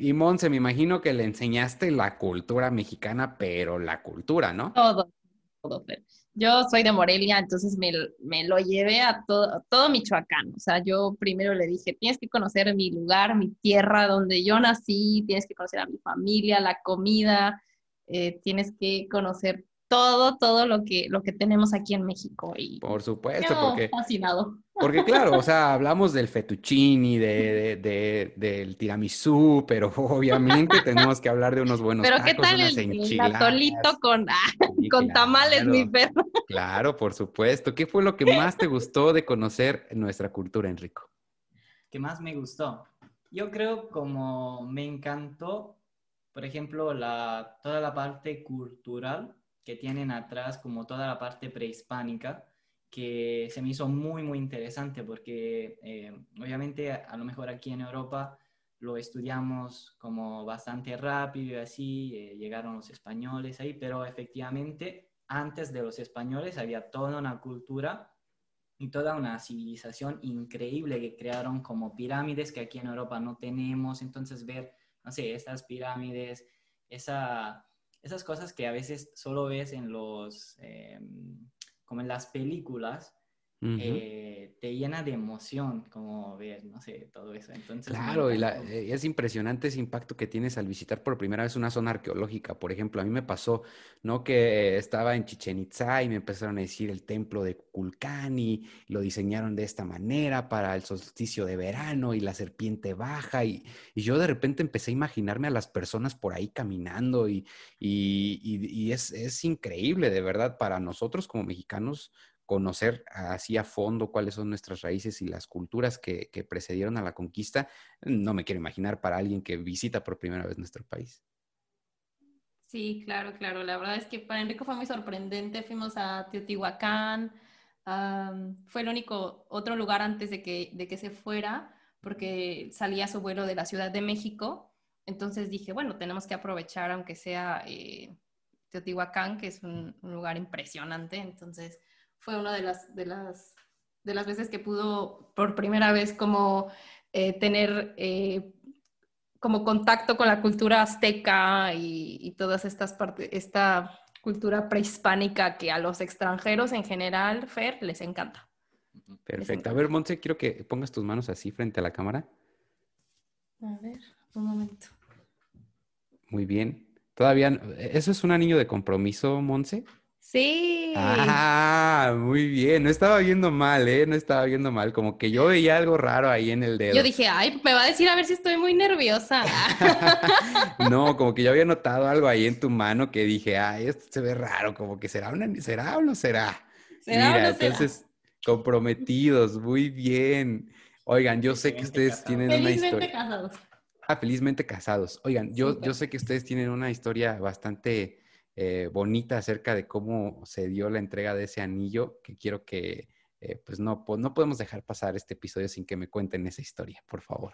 y, y Monse, me imagino que le enseñaste la cultura mexicana, pero la cultura, ¿no? Todo, todo, Fer. Yo soy de Morelia, entonces me, me, lo llevé a todo, todo Michoacán. O sea, yo primero le dije, tienes que conocer mi lugar, mi tierra, donde yo nací, tienes que conocer a mi familia, la comida, eh, tienes que conocer todo, todo lo que, lo que tenemos aquí en México. Y Por supuesto, porque... Fascinado. Porque claro, o sea, hablamos del fettuccini, de, de, del tiramisú, pero obviamente tenemos que hablar de unos buenos pero tacos, ¿qué tal el, atolito con, ah, con tamales, mi perro? Claro, por supuesto. ¿Qué fue lo que más te gustó de conocer nuestra cultura, Enrico? ¿Qué más me gustó? Yo creo como me encantó, por ejemplo, la, toda la parte cultural que tienen atrás como toda la parte prehispánica, que se me hizo muy, muy interesante porque eh, obviamente a, lo mejor aquí en Europa lo estudiamos como bastante rápido y así, eh, llegaron los españoles ahí, pero efectivamente antes de los españoles había toda una cultura y toda una civilización increíble que crearon como pirámides que aquí en Europa no tenemos, entonces ver, no sé, estas pirámides, esa esas cosas que a veces solo ves en los, em, como en las películas, eh, te llena de emoción como ver, no sé, todo eso. Entonces, claro, y eh, es impresionante ese impacto que tienes al visitar por primera vez una zona arqueológica. Por ejemplo, a mí me pasó, ¿no? Que estaba en Chichen Itza y me empezaron a decir el templo de Kulcani, lo diseñaron de esta manera para el solsticio de verano y la serpiente baja. Y, y yo de repente empecé a imaginarme a las personas por ahí caminando y, y, y es, es increíble, de verdad, para nosotros como mexicanos conocer así a fondo cuáles son nuestras raíces y las culturas que, precedieron a la conquista, no me quiero imaginar para alguien que visita por primera vez nuestro país. Sí, claro, claro. La verdad es que para Enrico fue muy sorprendente. Fuimos a Teotihuacán. fue el único otro lugar antes de que, de que se fuera, porque salía su vuelo de la Ciudad de México. Entonces dije, bueno, tenemos que aprovechar, aunque sea eh, Teotihuacán, que es un, un, lugar impresionante. Entonces fue una de las, de las, de las veces que pudo por primera vez como eh, tener eh, como contacto con la cultura azteca y, todas estas partes, esta cultura prehispánica que a los extranjeros en general, Fer, les encanta. Perfecto. A ver, Montse, quiero que pongas tus manos así frente a la cámara. A ver, un momento. Muy bien. Todavía, ¿eso es un anillo de compromiso, Monse? Sí. Ah, muy bien. No estaba viendo mal, ¿eh? No estaba viendo mal. Como que yo veía algo raro ahí en el dedo. Yo dije, ay, me va a decir a ver si estoy muy nerviosa. no, como que yo había notado algo ahí en tu mano que dije, ay, esto se ve raro. Como que será, una... ¿será o no será? ¿Será Mira, entonces, comprometidos. Muy bien. Oigan, yo sé que ustedes tienen una historia. casados. Ah, felizmente casados. Oigan, yo, yo sé que ustedes tienen una historia bastante eh, bonita acerca de cómo se dio la entrega de ese anillo, que quiero que, eh, pues no, no podemos dejar pasar este episodio sin que me cuenten esa historia, por favor.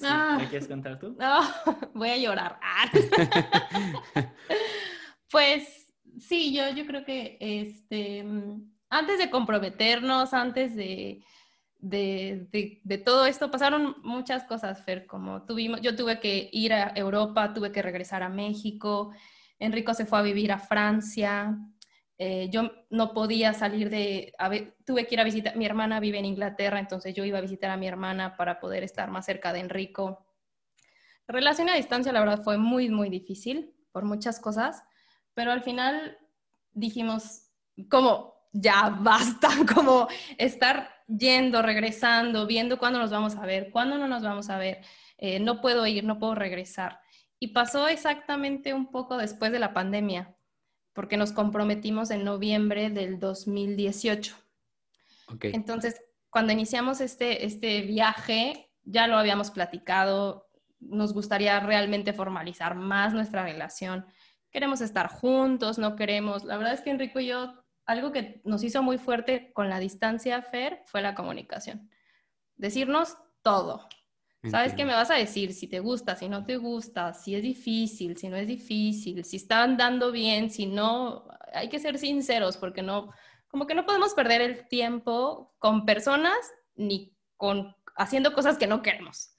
¿Me ah. quieres contar tú? No, voy a llorar. Ah. pues sí, yo, yo creo que este, antes de comprometernos, antes de, de, de, todo esto pasaron muchas cosas, Fer, como tuvimos, yo tuve que ir a Europa, tuve que regresar a México, Enrico se fue a vivir a Francia, eh, yo no podía salir de, tuve que ir a visitar, mi hermana vive en Inglaterra, entonces yo iba a visitar a mi hermana para poder estar más cerca de Enrico. La relación a distancia, la verdad, fue muy, muy difícil por muchas cosas, pero al final dijimos, como ya basta, como estar yendo, regresando, viendo cuándo nos vamos a ver, cuándo no nos vamos a ver, eh, no puedo ir, no puedo regresar. Y pasó exactamente un poco después de la pandemia, porque nos comprometimos en noviembre del 2018. Entonces, cuando iniciamos este, este viaje, ya lo habíamos platicado, nos gustaría realmente formalizar más nuestra relación. Queremos estar juntos, no queremos, la verdad es que Enrico y yo algo que nos hizo muy fuerte con la distancia, Fer, fue la comunicación. Decirnos todo. ¿Sabes qué me vas a decir? Si te gusta, si no te gusta, si es difícil, si no es difícil, si está andando bien, si no, hay que ser sinceros porque no, como que no podemos perder el tiempo con personas ni con haciendo cosas que no queremos.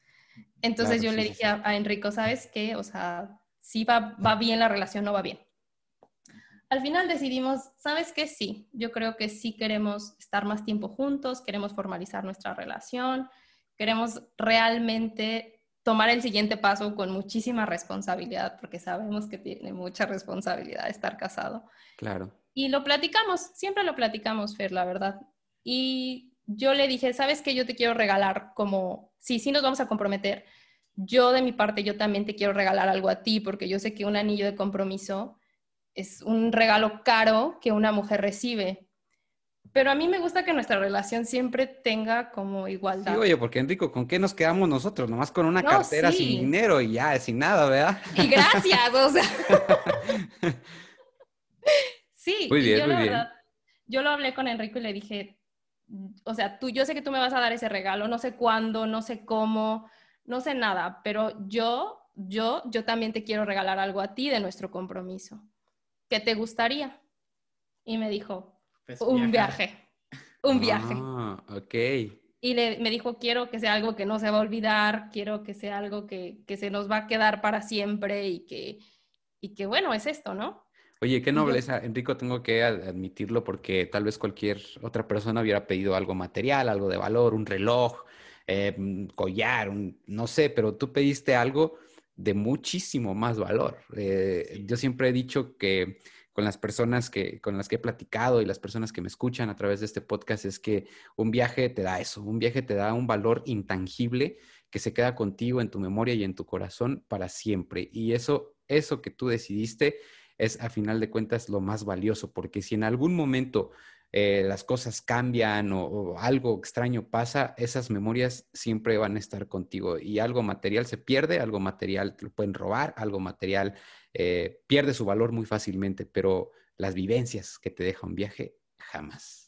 Entonces yo le dije A, Enrico, ¿sabes qué? O sea, si va, va bien la relación, no va bien al final decidimos, ¿sabes qué? Sí, yo creo que sí queremos estar más tiempo juntos, queremos formalizar nuestra relación, queremos realmente tomar el siguiente paso con muchísima responsabilidad, porque sabemos que tiene mucha responsabilidad estar casado. Claro. Y lo platicamos, siempre lo platicamos, Fer, la verdad. Y yo le dije, ¿sabes qué? Yo te quiero regalar como, sí, sí nos vamos a comprometer. Yo de mi parte, yo también te quiero regalar algo a ti, porque yo sé que un anillo de compromiso es un regalo caro que una mujer recibe. Pero a mí me gusta que nuestra relación siempre tenga como igualdad. Sí, oye, porque Enrico, ¿con qué nos quedamos nosotros? Nomás con una cartera sin dinero y ya, sin nada, ¿verdad? Y gracias, o sea. sí, muy bien, yo, muy bien. yo lo hablé con Enrico y le dije, o sea, tú, yo sé que tú me vas a dar ese regalo, no sé cuándo, no sé cómo, no sé nada, pero yo, yo, yo también te quiero regalar algo a ti de nuestro compromiso. ¿qué te gustaría? Y me dijo, pues un viaje, un viaje. Ah, ok. Y le, me dijo, quiero que sea algo que no se va a olvidar, quiero que sea algo que, que se nos va a quedar para siempre y que, y que bueno, es esto, ¿no? Oye, qué nobleza, Enrico, tengo que admitirlo porque tal vez cualquier otra persona hubiera pedido algo material, algo de valor, un reloj, eh, un collar, un, no sé, pero tú pediste algo de muchísimo más valor. Eh, yo siempre he dicho que con las personas que, con las que he platicado y las personas que me escuchan a través de este podcast es que un viaje te da eso, un viaje te da un valor intangible que se queda contigo en tu memoria y en tu corazón para siempre. Y eso, eso que tú decidiste es a final de cuentas lo más valioso, porque si en algún momento eh, las cosas cambian o, algo extraño pasa, esas memorias siempre van a estar contigo y algo material se pierde, algo material te lo pueden robar, algo material eh, pierde su valor muy fácilmente, pero las vivencias que te deja un viaje, jamás.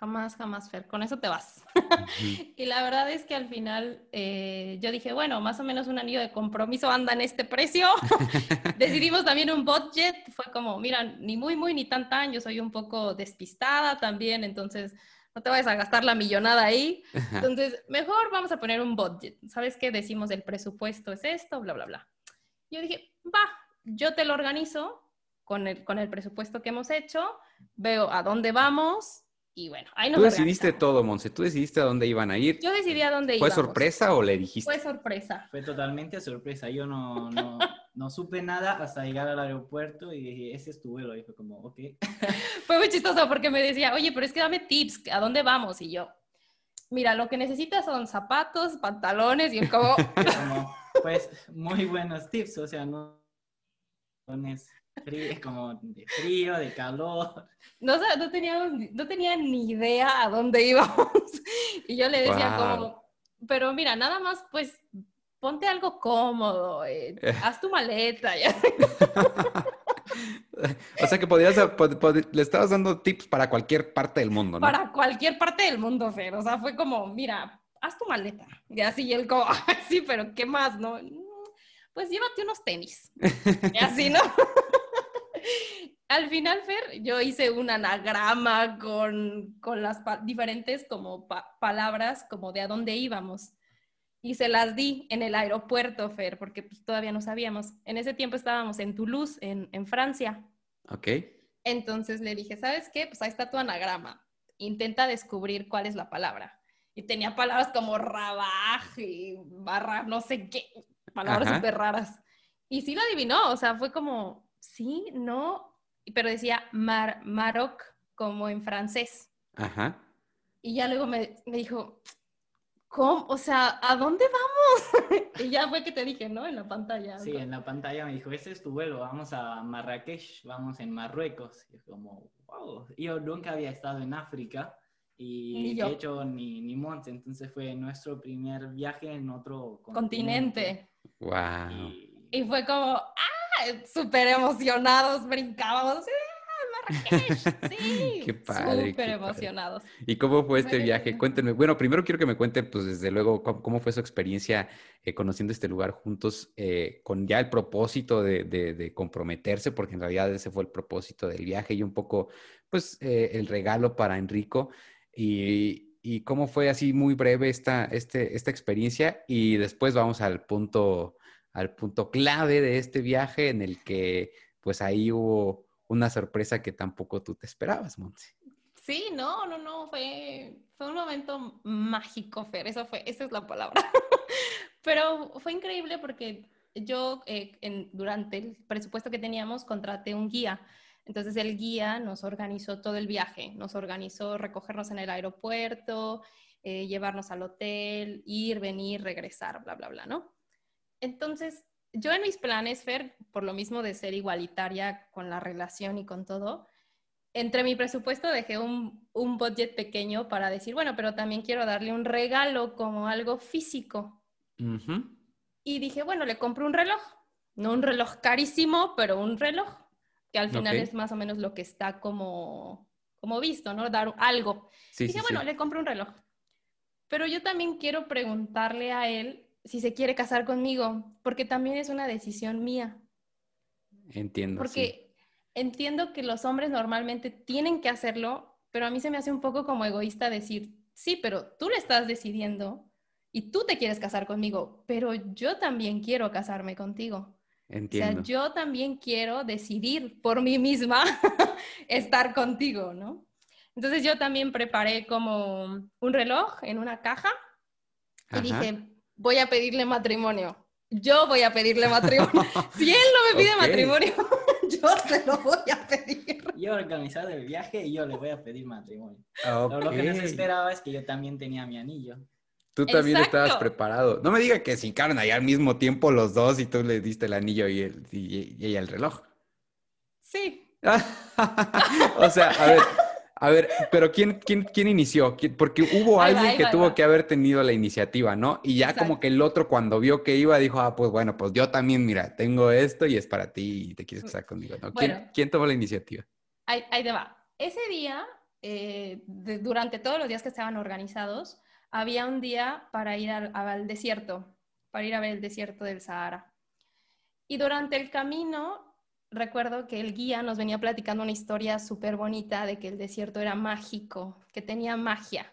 Jamás, jamás, Fer, con eso te vas. y la verdad es que al final eh, yo dije, bueno, más o menos un anillo de compromiso anda en este precio. Decidimos también un budget, fue como, mira, ni muy, muy, ni tan, tan, yo soy un poco despistada también, entonces no te vayas a gastar la millonada ahí. Entonces, mejor vamos a poner un budget. ¿Sabes qué? Decimos el presupuesto es esto, bla, bla, bla. Yo dije, va, yo te lo organizo con el, con el presupuesto que hemos hecho, veo a dónde vamos y bueno, ahí nos Tú decidiste todo, Monse. Tú decidiste a dónde iban a ir. Yo decidí a dónde ¿Fue sorpresa o le dijiste? Fue sorpresa. Fue totalmente sorpresa. Yo no, no, no, supe nada hasta llegar al aeropuerto y dije, ese es tu vuelo. Y fue como, ok. Fue muy chistoso porque me decía, oye, pero es que dame tips, ¿a dónde vamos? Y yo, mira, lo que necesitas son zapatos, pantalones y como... como pues, muy buenos tips. O sea, no frío, como de frío, de calor. No, no, teníamos, no tenía ni idea a dónde íbamos. Y yo le decía como, pero mira, nada más pues ponte algo cómodo, eh, haz tu maleta. o sea que podrías, le estabas dando tips para cualquier parte del mundo, ¿no? Para cualquier parte del mundo, Fer. O sea, fue como, mira, haz tu maleta. Y así, él como, sí, pero ¿qué más, no? Pues llévate unos tenis. Y así, ¿no? al final, Fer, yo hice un anagrama con, con las diferentes como palabras como de a dónde íbamos. Y se las di en el aeropuerto, Fer, porque pues, todavía no sabíamos. En ese tiempo estábamos en Toulouse, en, en Francia. Ok. Entonces le dije, ¿sabes qué? Pues ahí está tu anagrama. Intenta descubrir cuál es la palabra. Y tenía palabras como rabaj y barra, no sé qué, palabras súper raras. Y sí lo adivinó, o sea, fue como, sí, no, pero decía Mar Maroc como en francés. Ajá. Y ya luego me, me dijo, ¿cómo? O sea, ¿a dónde vamos? y ya fue que te dije, ¿no? En la pantalla. Sí, en la pantalla me dijo, ese es tu vuelo, vamos a Marrakech, vamos en Marruecos. Y yo como, wow, yo nunca había estado en África y de hecho ni, ni Monte, entonces fue nuestro primer viaje en otro continente. Wow. Y, fue como, ¡ah! Súper emocionados, brincábamos. ¡Ah, Marrakech! Sí, qué padre. Súper emocionados. ¿Y cómo fue este viaje? Cuéntenme. Bueno, primero quiero que me cuenten, pues desde luego, cómo, fue su experiencia eh, conociendo este lugar juntos, eh, con ya el propósito de, de, comprometerse, porque en realidad ese fue el propósito del viaje y un poco, pues, eh, el regalo para Enrico. Y, cómo fue así muy breve esta, este, esta experiencia y después vamos al punto, al punto clave de este viaje en el que pues ahí hubo una sorpresa que tampoco tú te esperabas, Monse. Sí, no, no, no, fue, fue un momento mágico, Fer, eso fue, esa es la palabra. Pero fue increíble porque yo eh, durante el presupuesto que teníamos contraté un guía entonces el guía nos organizó todo el viaje, nos organizó recogernos en el aeropuerto, eh, llevarnos al hotel, ir, venir, regresar, bla, bla, bla, ¿no? Entonces, yo en mis planes, Fer, por lo mismo de ser igualitaria con la relación y con todo, entre mi presupuesto dejé un, un budget pequeño para decir, bueno, pero también quiero darle un regalo como algo físico. Y dije, bueno, le compro un reloj, no un reloj carísimo, pero un reloj que al final es más o menos lo que está como, como visto, ¿no? Dar algo. Sí, Dije, bueno, le compro un reloj. Pero yo también quiero preguntarle a él si se quiere casar conmigo, porque también es una decisión mía. Entiendo. Porque entiendo que los hombres normalmente tienen que hacerlo, pero a mí se me hace un poco como egoísta decir, sí, pero tú le estás decidiendo y tú te quieres casar conmigo, pero yo también quiero casarme contigo. Entiendo. O sea, yo también quiero decidir por mí misma estar contigo, ¿no? Entonces yo también preparé como un reloj en una caja y dije, voy a pedirle matrimonio. Yo voy a pedirle matrimonio. si él no me pide matrimonio, yo se lo voy a pedir. Yo he organizado el viaje y yo le voy a pedir matrimonio. Lo que no se esperaba es que yo también tenía mi anillo. Tú también estabas preparado. No me diga que se hincaron ahí al mismo tiempo los dos y tú le diste el anillo y, el, y, ella el reloj. Sí. o sea, a ver, a ver, pero ¿quién, quién, quién inició? Porque hubo alguien que tuvo que haber tenido la iniciativa, ¿no? Y ya como que el otro cuando vio que iba dijo, ah, pues bueno, pues yo también, mira, tengo esto y es para ti y te quieres casar conmigo, ¿no? ¿Quién, ¿quién tomó la iniciativa? Ahí, ahí te va. Ese día, eh, durante todos los días que estaban organizados, había un día para ir al, desierto, para ir a ver el desierto del Sahara. Y durante el camino, recuerdo que el guía nos venía platicando una historia súper bonita de que el desierto era mágico, que tenía magia,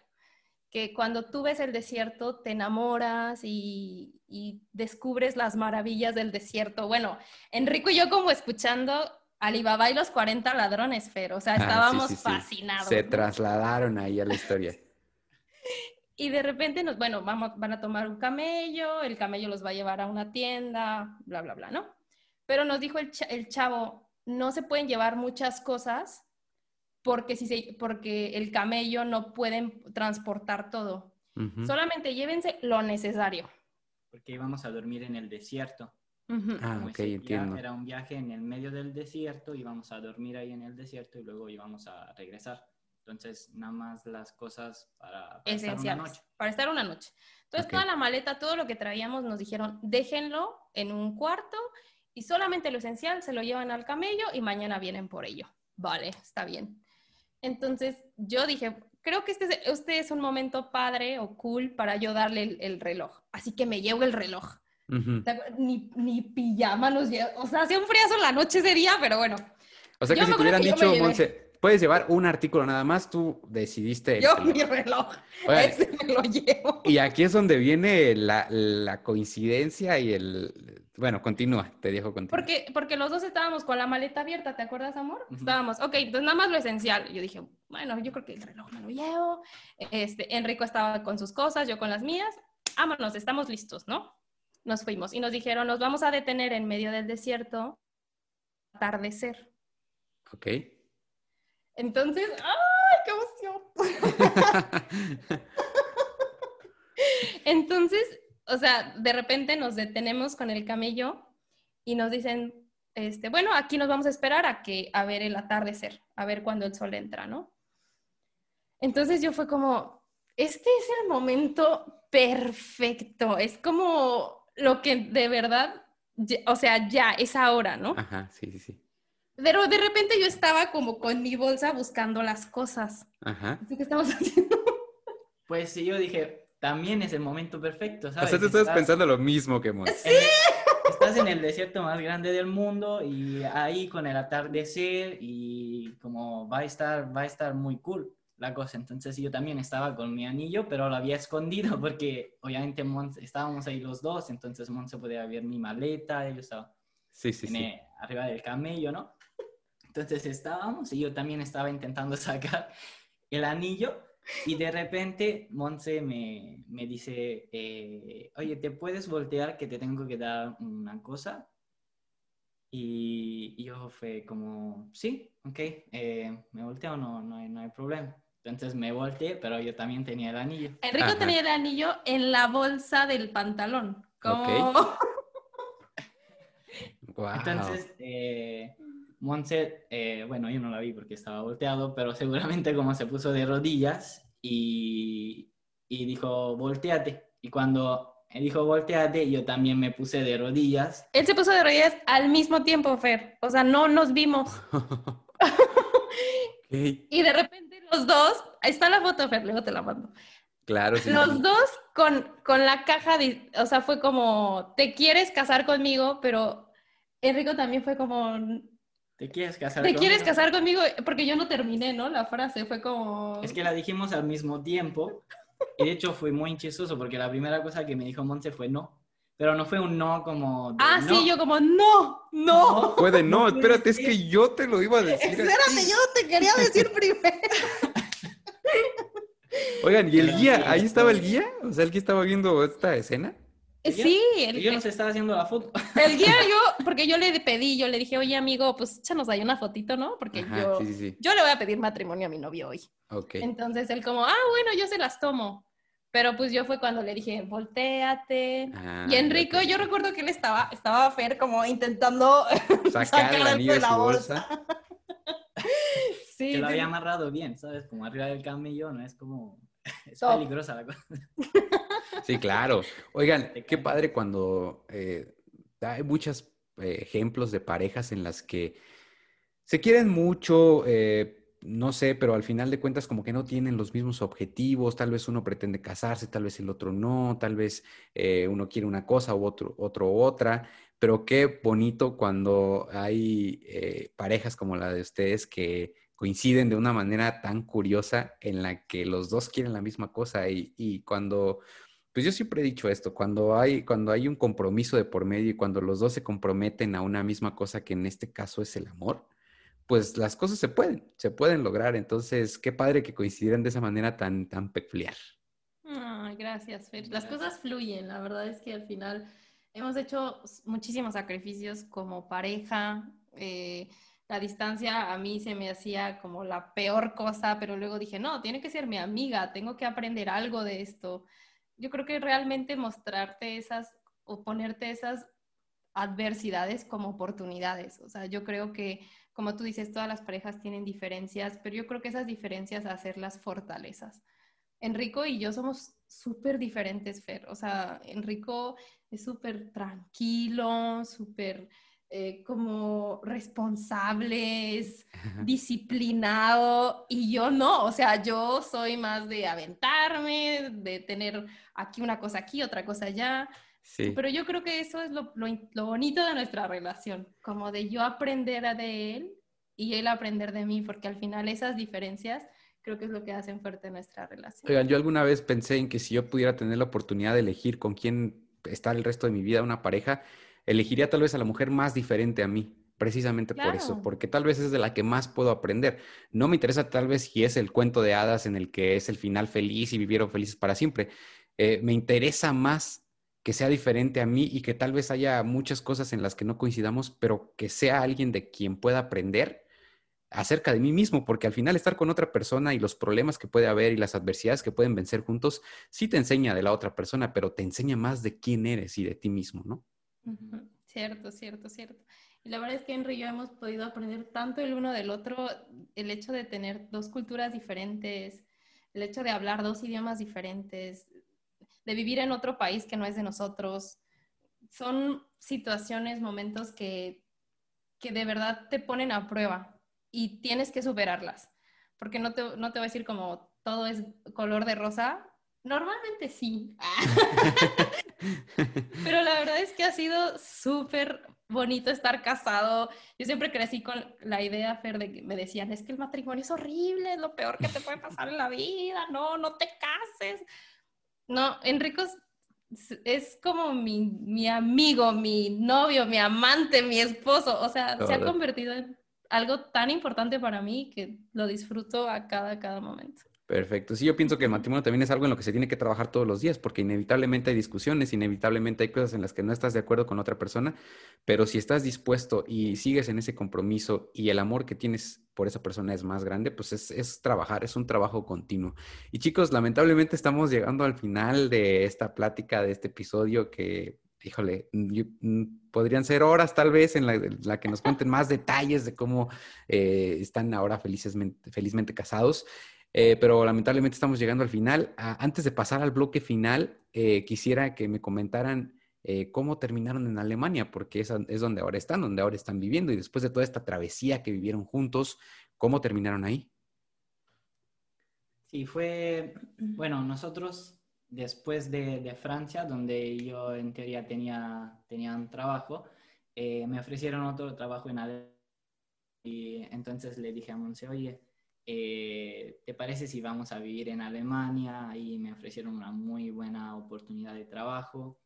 que cuando tú ves el desierto te enamoras y, descubres las maravillas del desierto. Bueno, Enrico y yo como escuchando Alibaba y los 40 ladrones, Fer, o sea, ah, estábamos fascinados. Se trasladaron ahí a la historia. Y de repente nos, bueno, vamos, van a tomar un camello, el camello los va a llevar a una tienda, bla, bla, bla, ¿no? Pero nos dijo el, el chavo, no se pueden llevar muchas cosas porque, si se, porque el camello no pueden transportar todo. Solamente llévense lo necesario. Porque íbamos a dormir en el desierto. Ah, ok, entiendo. Era un viaje en el medio del desierto, íbamos a dormir ahí en el desierto y luego íbamos a regresar. Entonces, nada más las cosas para, estar una noche. Para estar una noche. Entonces, toda la maleta, todo lo que traíamos, nos dijeron, déjenlo en un cuarto y solamente lo esencial se lo llevan al camello y mañana vienen por ello. Vale, está bien. Entonces, yo dije, creo que este es, este es un momento padre o cool para yo darle el, reloj. Así que me llevo el reloj. ni, ni, pijama nos llevo. O sea, hacía un friazo en la noche ese día, pero bueno. O sea que si te hubieran dicho, Monse, puedes llevar un artículo nada más, tú decidiste. Yo mi reloj, ese me lo llevo. Y aquí es donde viene la, coincidencia y el... Bueno, continúa, te dejo continuar. Porque, porque los dos estábamos con la maleta abierta, ¿te acuerdas, amor? Estábamos, ok, entonces nada más lo esencial. Yo dije, bueno, yo creo que el reloj me lo llevo. Este, Enrico estaba con sus cosas, yo con las mías. Vámonos, estamos listos, ¿no? Nos fuimos y nos dijeron, nos vamos a detener en medio del desierto, atardecer. Ok. Entonces, ¡ay, qué emoción! Entonces, o sea, de repente nos detenemos con el camello y nos dicen, este, bueno, aquí nos vamos a esperar a que a ver el atardecer, a ver cuando el sol entra, ¿no? Entonces yo fue como, este es el momento perfecto, es como lo que de verdad, o sea, ya es ahora, ¿no? Ajá, sí, sí, sí. Pero de repente yo estaba como con mi bolsa buscando las cosas. Ajá. ¿Qué estamos haciendo? Pues sí, yo dije, también es el momento perfecto, ¿sabes? O sea, tú estás, pensando lo mismo que Mons. Sí. estás en el desierto más grande del mundo y ahí con el atardecer y como va a estar, va a estar muy cool la cosa. Entonces yo también estaba con mi anillo, pero lo había escondido porque obviamente estábamos ahí los dos, entonces Mons se podía ver mi maleta, yo estaba sí, sí, sí. arriba del camello, ¿no? Entonces estábamos y yo también estaba intentando sacar el anillo y de repente Monse me, me dice, eh, oye, ¿te puedes voltear que te tengo que dar una cosa? Y, yo fue como, sí, ok, eh, me volteo, no, no, hay, no hay problema. Entonces me volteé, pero yo también tenía el anillo. Enrico tenía el anillo en la bolsa del pantalón. Como... Entonces, eh, Montse, eh, bueno, yo no la vi porque estaba volteado, pero seguramente como se puso de rodillas y, y dijo, volteate. Y cuando dijo, volteate, yo también me puse de rodillas. Él se puso de rodillas al mismo tiempo, Fer. O sea, no nos vimos. Y de repente los dos, ahí está la foto, Fer, luego te la mando. Claro, sí. Los dos con, con la caja, de, o sea, fue como, te quieres casar conmigo, pero Enrico también fue como, ¿Te quieres casar ¿Te quieres casar conmigo? Porque yo no terminé, ¿no? La frase fue como... Es que la dijimos al mismo tiempo. Y de hecho fue muy chistoso porque la primera cosa que me dijo Monse fue no. Pero no fue un no como... ah, sí, yo como no, no. Puede no, espérate, es que yo te lo iba a decir. Espérate, yo te quería decir primero. Oigan, ¿y el guía? ¿Ahí estaba el guía? O sea, el que estaba viendo esta escena. Sí, el, yo nos estaba haciendo la foto. El guía yo, porque yo le pedí, yo le dije, oye amigo, pues échanos ahí una fotito, ¿no? Porque yo, yo le voy a pedir matrimonio a mi novio hoy. Okay. Entonces él como, ah, bueno, yo se las tomo. Pero pues yo fue cuando le dije, volteate. Ah, y Enrico, yo recuerdo que él estaba, estaba Fer como intentando sacar el anillo de, la bolsa. sí. Que lo había amarrado bien, ¿sabes? Como arriba del camello, ¿no? Es como, es peligrosa la cosa. Sí, claro. Oigan, qué padre cuando eh, hay muchos eh, ejemplos de parejas en las que se quieren mucho, eh, no sé, pero al final de cuentas como que no tienen los mismos objetivos, tal vez uno pretende casarse, tal vez el otro no, tal vez uno quiere una cosa u otro, otro otra, pero qué bonito cuando hay parejas como la de ustedes que coinciden de una manera tan curiosa en la que los dos quieren la misma cosa y, y cuando pues yo siempre he dicho esto, cuando hay, cuando hay un compromiso de por medio y cuando los dos se comprometen a una misma cosa, que en este caso es el amor, pues las cosas se pueden, se pueden lograr. Entonces, qué padre que coincidieran de esa manera tan, tan peculiar. Ay, gracias, Fer. Las cosas fluyen. La verdad es que al final hemos hecho muchísimos sacrificios como pareja. Eh, la distancia a mí se me hacía como la peor cosa, pero luego dije, no, tiene que ser mi amiga, tengo que aprender algo de esto yo creo que realmente mostrarte esas o ponerte esas adversidades como oportunidades. O sea, yo creo que, como tú dices, todas las parejas tienen diferencias, pero yo creo que esas diferencias hacerlas fortalezas. Enrico y yo somos súper diferentes, Fer. O sea, Enrico es súper tranquilo, súper eh, como responsables, disciplinado y yo no, o sea, yo soy más de aventarme, de tener aquí una cosa aquí, otra cosa allá. Sí. Pero yo creo que eso es lo, lo, bonito de nuestra relación, como de yo aprender de él y él aprender de mí, porque al final esas diferencias creo que es lo que hacen fuerte nuestra relación. Oigan, yo alguna vez pensé en que si yo pudiera tener la oportunidad de elegir con quién estar el resto de mi vida, una pareja, elegiría tal vez a la mujer más diferente a mí, precisamente por eso, porque tal vez es de la que más puedo aprender. No me interesa tal vez si es el cuento de hadas en el que es el final feliz y vivieron felices para siempre. Eh, me interesa más que sea diferente a mí y que tal vez haya muchas cosas en las que no coincidamos, pero que sea alguien de quien pueda aprender acerca de mí mismo, porque al final estar con otra persona y los problemas que puede haber y las adversidades que pueden vencer juntos, sí te enseña de la otra persona, pero te enseña más de quién eres y de ti mismo, ¿no? Cierto, cierto, cierto. Y la verdad es que Henry y yo hemos podido aprender tanto el uno del otro, el hecho de tener dos culturas diferentes, el hecho de hablar dos idiomas diferentes, de vivir en otro país que no es de nosotros. Son situaciones, momentos que, que de verdad te ponen a prueba y tienes que superarlas. Porque no te, no te voy a decir como todo es color de rosa. Normalmente sí. Pero la verdad es que ha sido súper bonito estar casado. Yo siempre crecí con la idea, Fer, de que me decían, es que el matrimonio es horrible, es lo peor que te puede pasar en la vida, no, no te cases. No, Enrico es como mi, amigo, mi novio, mi amante, mi esposo. O sea, se ha convertido en algo tan importante para mí que lo disfruto a cada, cada momento. Perfecto. Sí, yo pienso que el matrimonio también es algo en lo que se tiene que trabajar todos los días, porque inevitablemente hay discusiones, inevitablemente hay cosas en las que no estás de acuerdo con otra persona, pero si estás dispuesto y sigues en ese compromiso y el amor que tienes por esa persona es más grande, pues es, trabajar, es un trabajo continuo. Y chicos, lamentablemente estamos llegando al final de esta plática, de este episodio que híjole, mm, podrían ser horas tal vez en la, que nos cuenten más detalles de cómo eh, están ahora felizmente casados. Eh, pero lamentablemente estamos llegando al final. Ah, antes de pasar al bloque final, eh, quisiera que me comentaran eh, cómo terminaron en Alemania, porque es, es donde ahora están, donde ahora están viviendo, y después de toda esta travesía que vivieron juntos, ¿cómo terminaron ahí? Sí, fue, bueno, nosotros después de, de Francia, donde yo en teoría tenía, tenía un trabajo, me ofrecieron otro trabajo en Alemania, y entonces le dije a Monse, oye, eh, ¿te parece si vamos a vivir en Alemania? Ahí me ofrecieron una muy buena oportunidad de trabajo.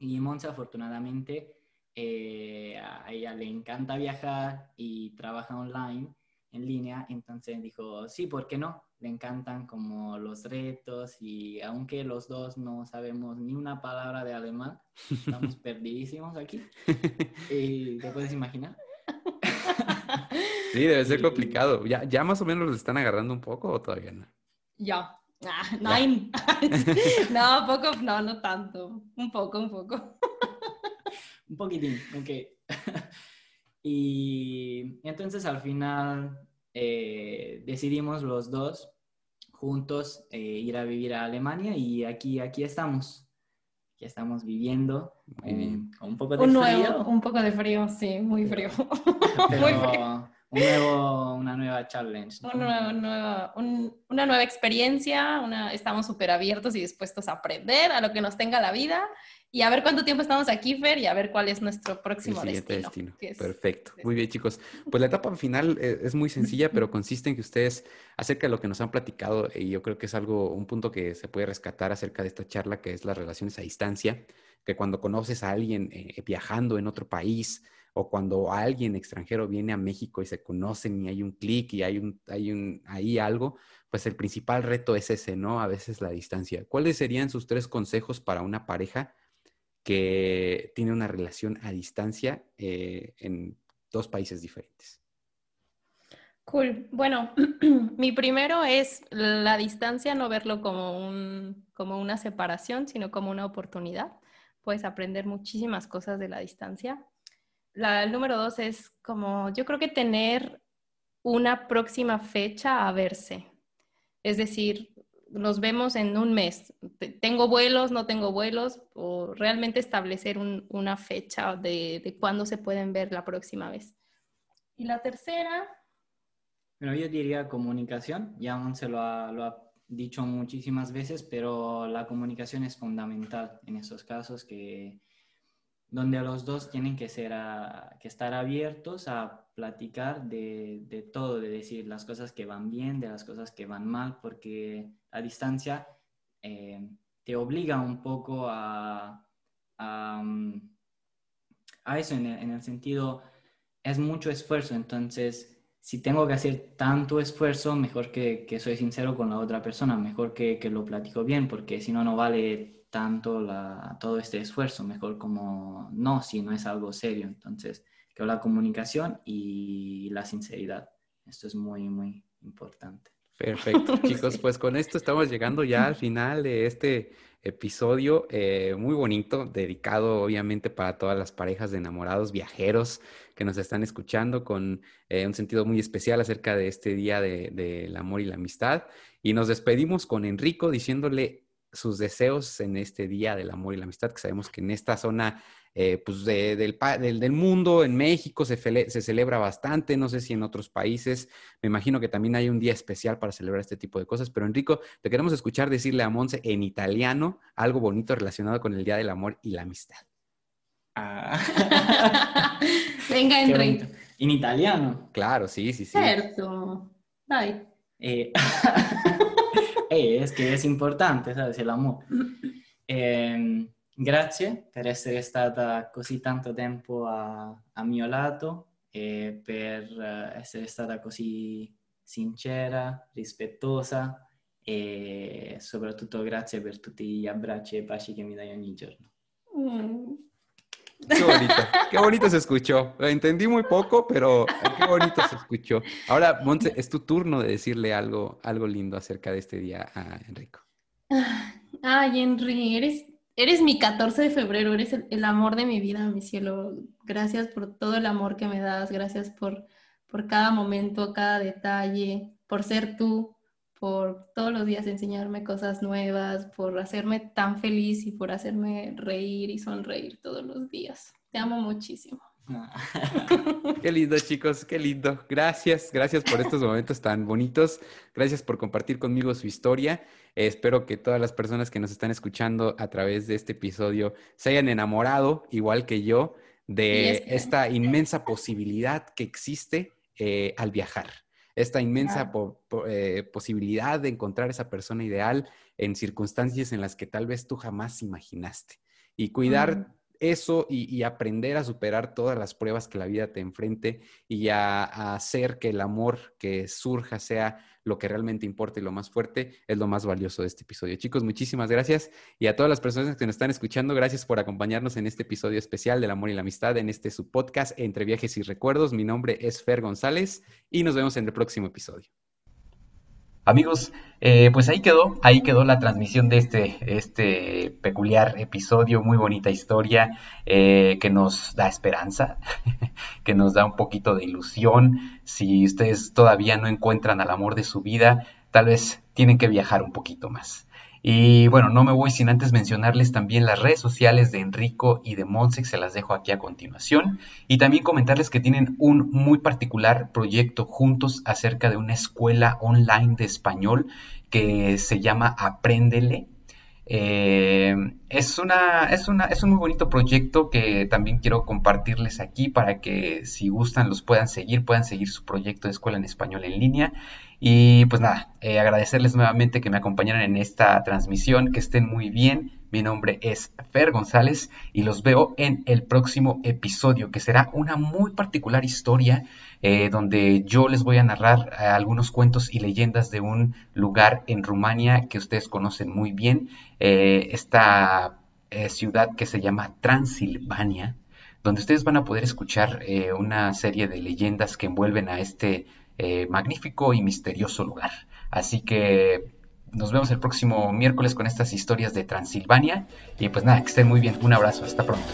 Y Monza, afortunadamente, eh, a ella le encanta viajar y trabaja online, en línea, entonces dijo, sí, ¿por qué no? Le encantan como los retos y aunque los dos no sabemos ni una palabra de alemán, estamos perdidísimos aquí. ¿Y ¿Te puedes imaginar? Sí, debe ser complicado. ¿Ya, ¿Ya más o menos los están agarrando un poco o todavía no? Ya. Ah, nine. no, poco, no, no tanto. Un poco, un poco. un poquitín, ok. y entonces al final eh, decidimos los dos juntos eh, ir a vivir a Alemania y aquí, aquí estamos. Aquí estamos viviendo eh, con un poco de frío. un poco de frío, sí, muy frío. muy frío una nueva challenge. Una, nueva, una nueva experiencia, una, estamos súper abiertos y dispuestos a aprender a lo que nos tenga la vida y a ver cuánto tiempo estamos aquí, Fer, y a ver cuál es nuestro próximo destino. Perfecto. Muy bien, chicos. Pues la etapa final eh, es muy sencilla, pero consiste en que ustedes, acerca de lo que nos han platicado, y yo creo que es algo, un punto que se puede rescatar acerca de esta charla, que es las relaciones a distancia, que cuando conoces a alguien eh, viajando en otro país, o cuando alguien extranjero viene a México y se conocen y hay un clic y hay un, hay un, algo, pues el principal reto es ese, ¿no? A veces la distancia. ¿Cuáles serían sus tres consejos para una pareja que tiene una relación a distancia eh, en dos países diferentes? Cool. Bueno, mi primero es la distancia, no verlo como, un, como una separación, sino como una oportunidad. Puedes aprender muchísimas cosas de la distancia la, el número dos es como, yo creo que tener una próxima fecha a verse. Es decir, nos vemos en un mes. ¿Tengo vuelos, no tengo vuelos? O realmente establecer una fecha de, de cuándo se pueden ver la próxima vez. Y la tercera... Bueno, yo diría comunicación. Ya se lo ha, lo ha dicho muchísimas veces, pero la comunicación es fundamental en esos casos que donde los dos tienen que, ser que estar abiertos a platicar de, de, todo, de decir las cosas que van bien, de las cosas que van mal, porque a distancia eh, te obliga un poco a, a, mm, eso, en el, sentido, es mucho esfuerzo, entonces si tengo que hacer tanto esfuerzo, mejor que, que soy sincero con la otra persona, mejor que, que lo platico bien, porque si no, no vale tanto la, todo este esfuerzo, mejor como no, si no es algo serio. Entonces, que la comunicación y la sinceridad. Esto es muy, muy importante. Perfecto, chicos, pues con esto estamos llegando ya al final de este episodio eh, muy bonito, dedicado obviamente para todas las parejas de enamorados viajeros que nos están escuchando con eh, un sentido muy especial acerca de este día del de, amor y la amistad. Y nos despedimos con Enrico diciéndole sus deseos en este Día del Amor y la Amistad, que sabemos que en esta zona eh, pues del, del, mundo, en México, se, se, celebra bastante, no sé si en otros países, me imagino que también hay un día especial para celebrar este tipo de cosas, pero Enrico, te queremos escuchar decirle a Monse en italiano algo bonito relacionado con el Día del Amor y la Amistad. Ah. Venga, Enrico. En italiano. Claro, sí, sí, sí. Certo. Dai. Eh... eh, es che è importante, sai, se l'amore. Eh, grazie per essere stata così tanto tempo a, a mio lato e per eh, essere stata così sincera, rispettosa e soprattutto grazie per tutti gli abbracci e baci che mi dai ogni giorno. Mm. Qué bonito, qué bonito se escuchó. Lo entendí muy poco, pero qué bonito se escuchó. Ahora, Monse, es tu turno de decirle algo, algo lindo acerca de este día a Enrico. Ay, Henry, eres, eres mi 14 de febrero, eres el, amor de mi vida, mi cielo. Gracias por todo el amor que me das, gracias por, por cada momento, cada detalle, por ser tú, por todos los días enseñarme cosas nuevas, por hacerme tan feliz y por hacerme reír y sonreír todos los días. Te amo muchísimo. Qué lindo, chicos, qué lindo. Gracias, gracias por estos momentos tan bonitos. Gracias por compartir conmigo su historia. espero que todas las personas que nos están escuchando a través de este episodio se hayan enamorado, igual que yo, de esta inmensa posibilidad que existe eh, al viajar esta inmensa eh, posibilidad de encontrar esa persona ideal en circunstancias en las que tal vez tú jamás imaginaste. Y cuidar eso y, aprender a superar todas las pruebas que la vida te enfrente y a, hacer que el amor que surja sea lo que realmente importa y lo más fuerte, es lo más valioso de este episodio. Chicos, muchísimas gracias. Y a todas las personas que nos están escuchando, gracias por acompañarnos en este episodio especial del amor y la amistad, en este su podcast Entre Viajes y Recuerdos. Mi nombre es Fer González y nos vemos en el próximo episodio. Amigos, eh, pues ahí quedó, ahí quedó la transmisión de este, este peculiar episodio, muy bonita historia eh, que nos da esperanza, que nos da un poquito de ilusión. Si ustedes todavía no encuentran al amor de su vida, tal vez tienen que viajar un poquito más. Y bueno, no me voy sin antes mencionarles también las redes sociales de Enrico y de Monsex, se las dejo aquí a continuación. Y también comentarles que tienen un muy particular proyecto juntos acerca de una escuela online de español que se llama Apréndele. Eh, es, una, es, una, es un muy bonito proyecto que también quiero compartirles aquí para que si gustan los puedan seguir, puedan seguir su proyecto de escuela en español en línea. Y pues nada, eh, agradecerles nuevamente que me acompañaran en esta transmisión, que estén muy bien. Mi nombre es Fer González y los veo en el próximo episodio, que será una muy particular historia eh, donde yo les voy a narrar eh, algunos cuentos y leyendas de un lugar en Rumania que ustedes conocen muy bien, esta ciudad que se llama Transilvania, donde ustedes van a poder escuchar una serie de leyendas que envuelven a este eh, magnífico y misterioso lugar. Así que nos vemos el próximo miércoles con estas historias de Transilvania. Y pues nada, que estén muy bien. Un abrazo. Hasta pronto.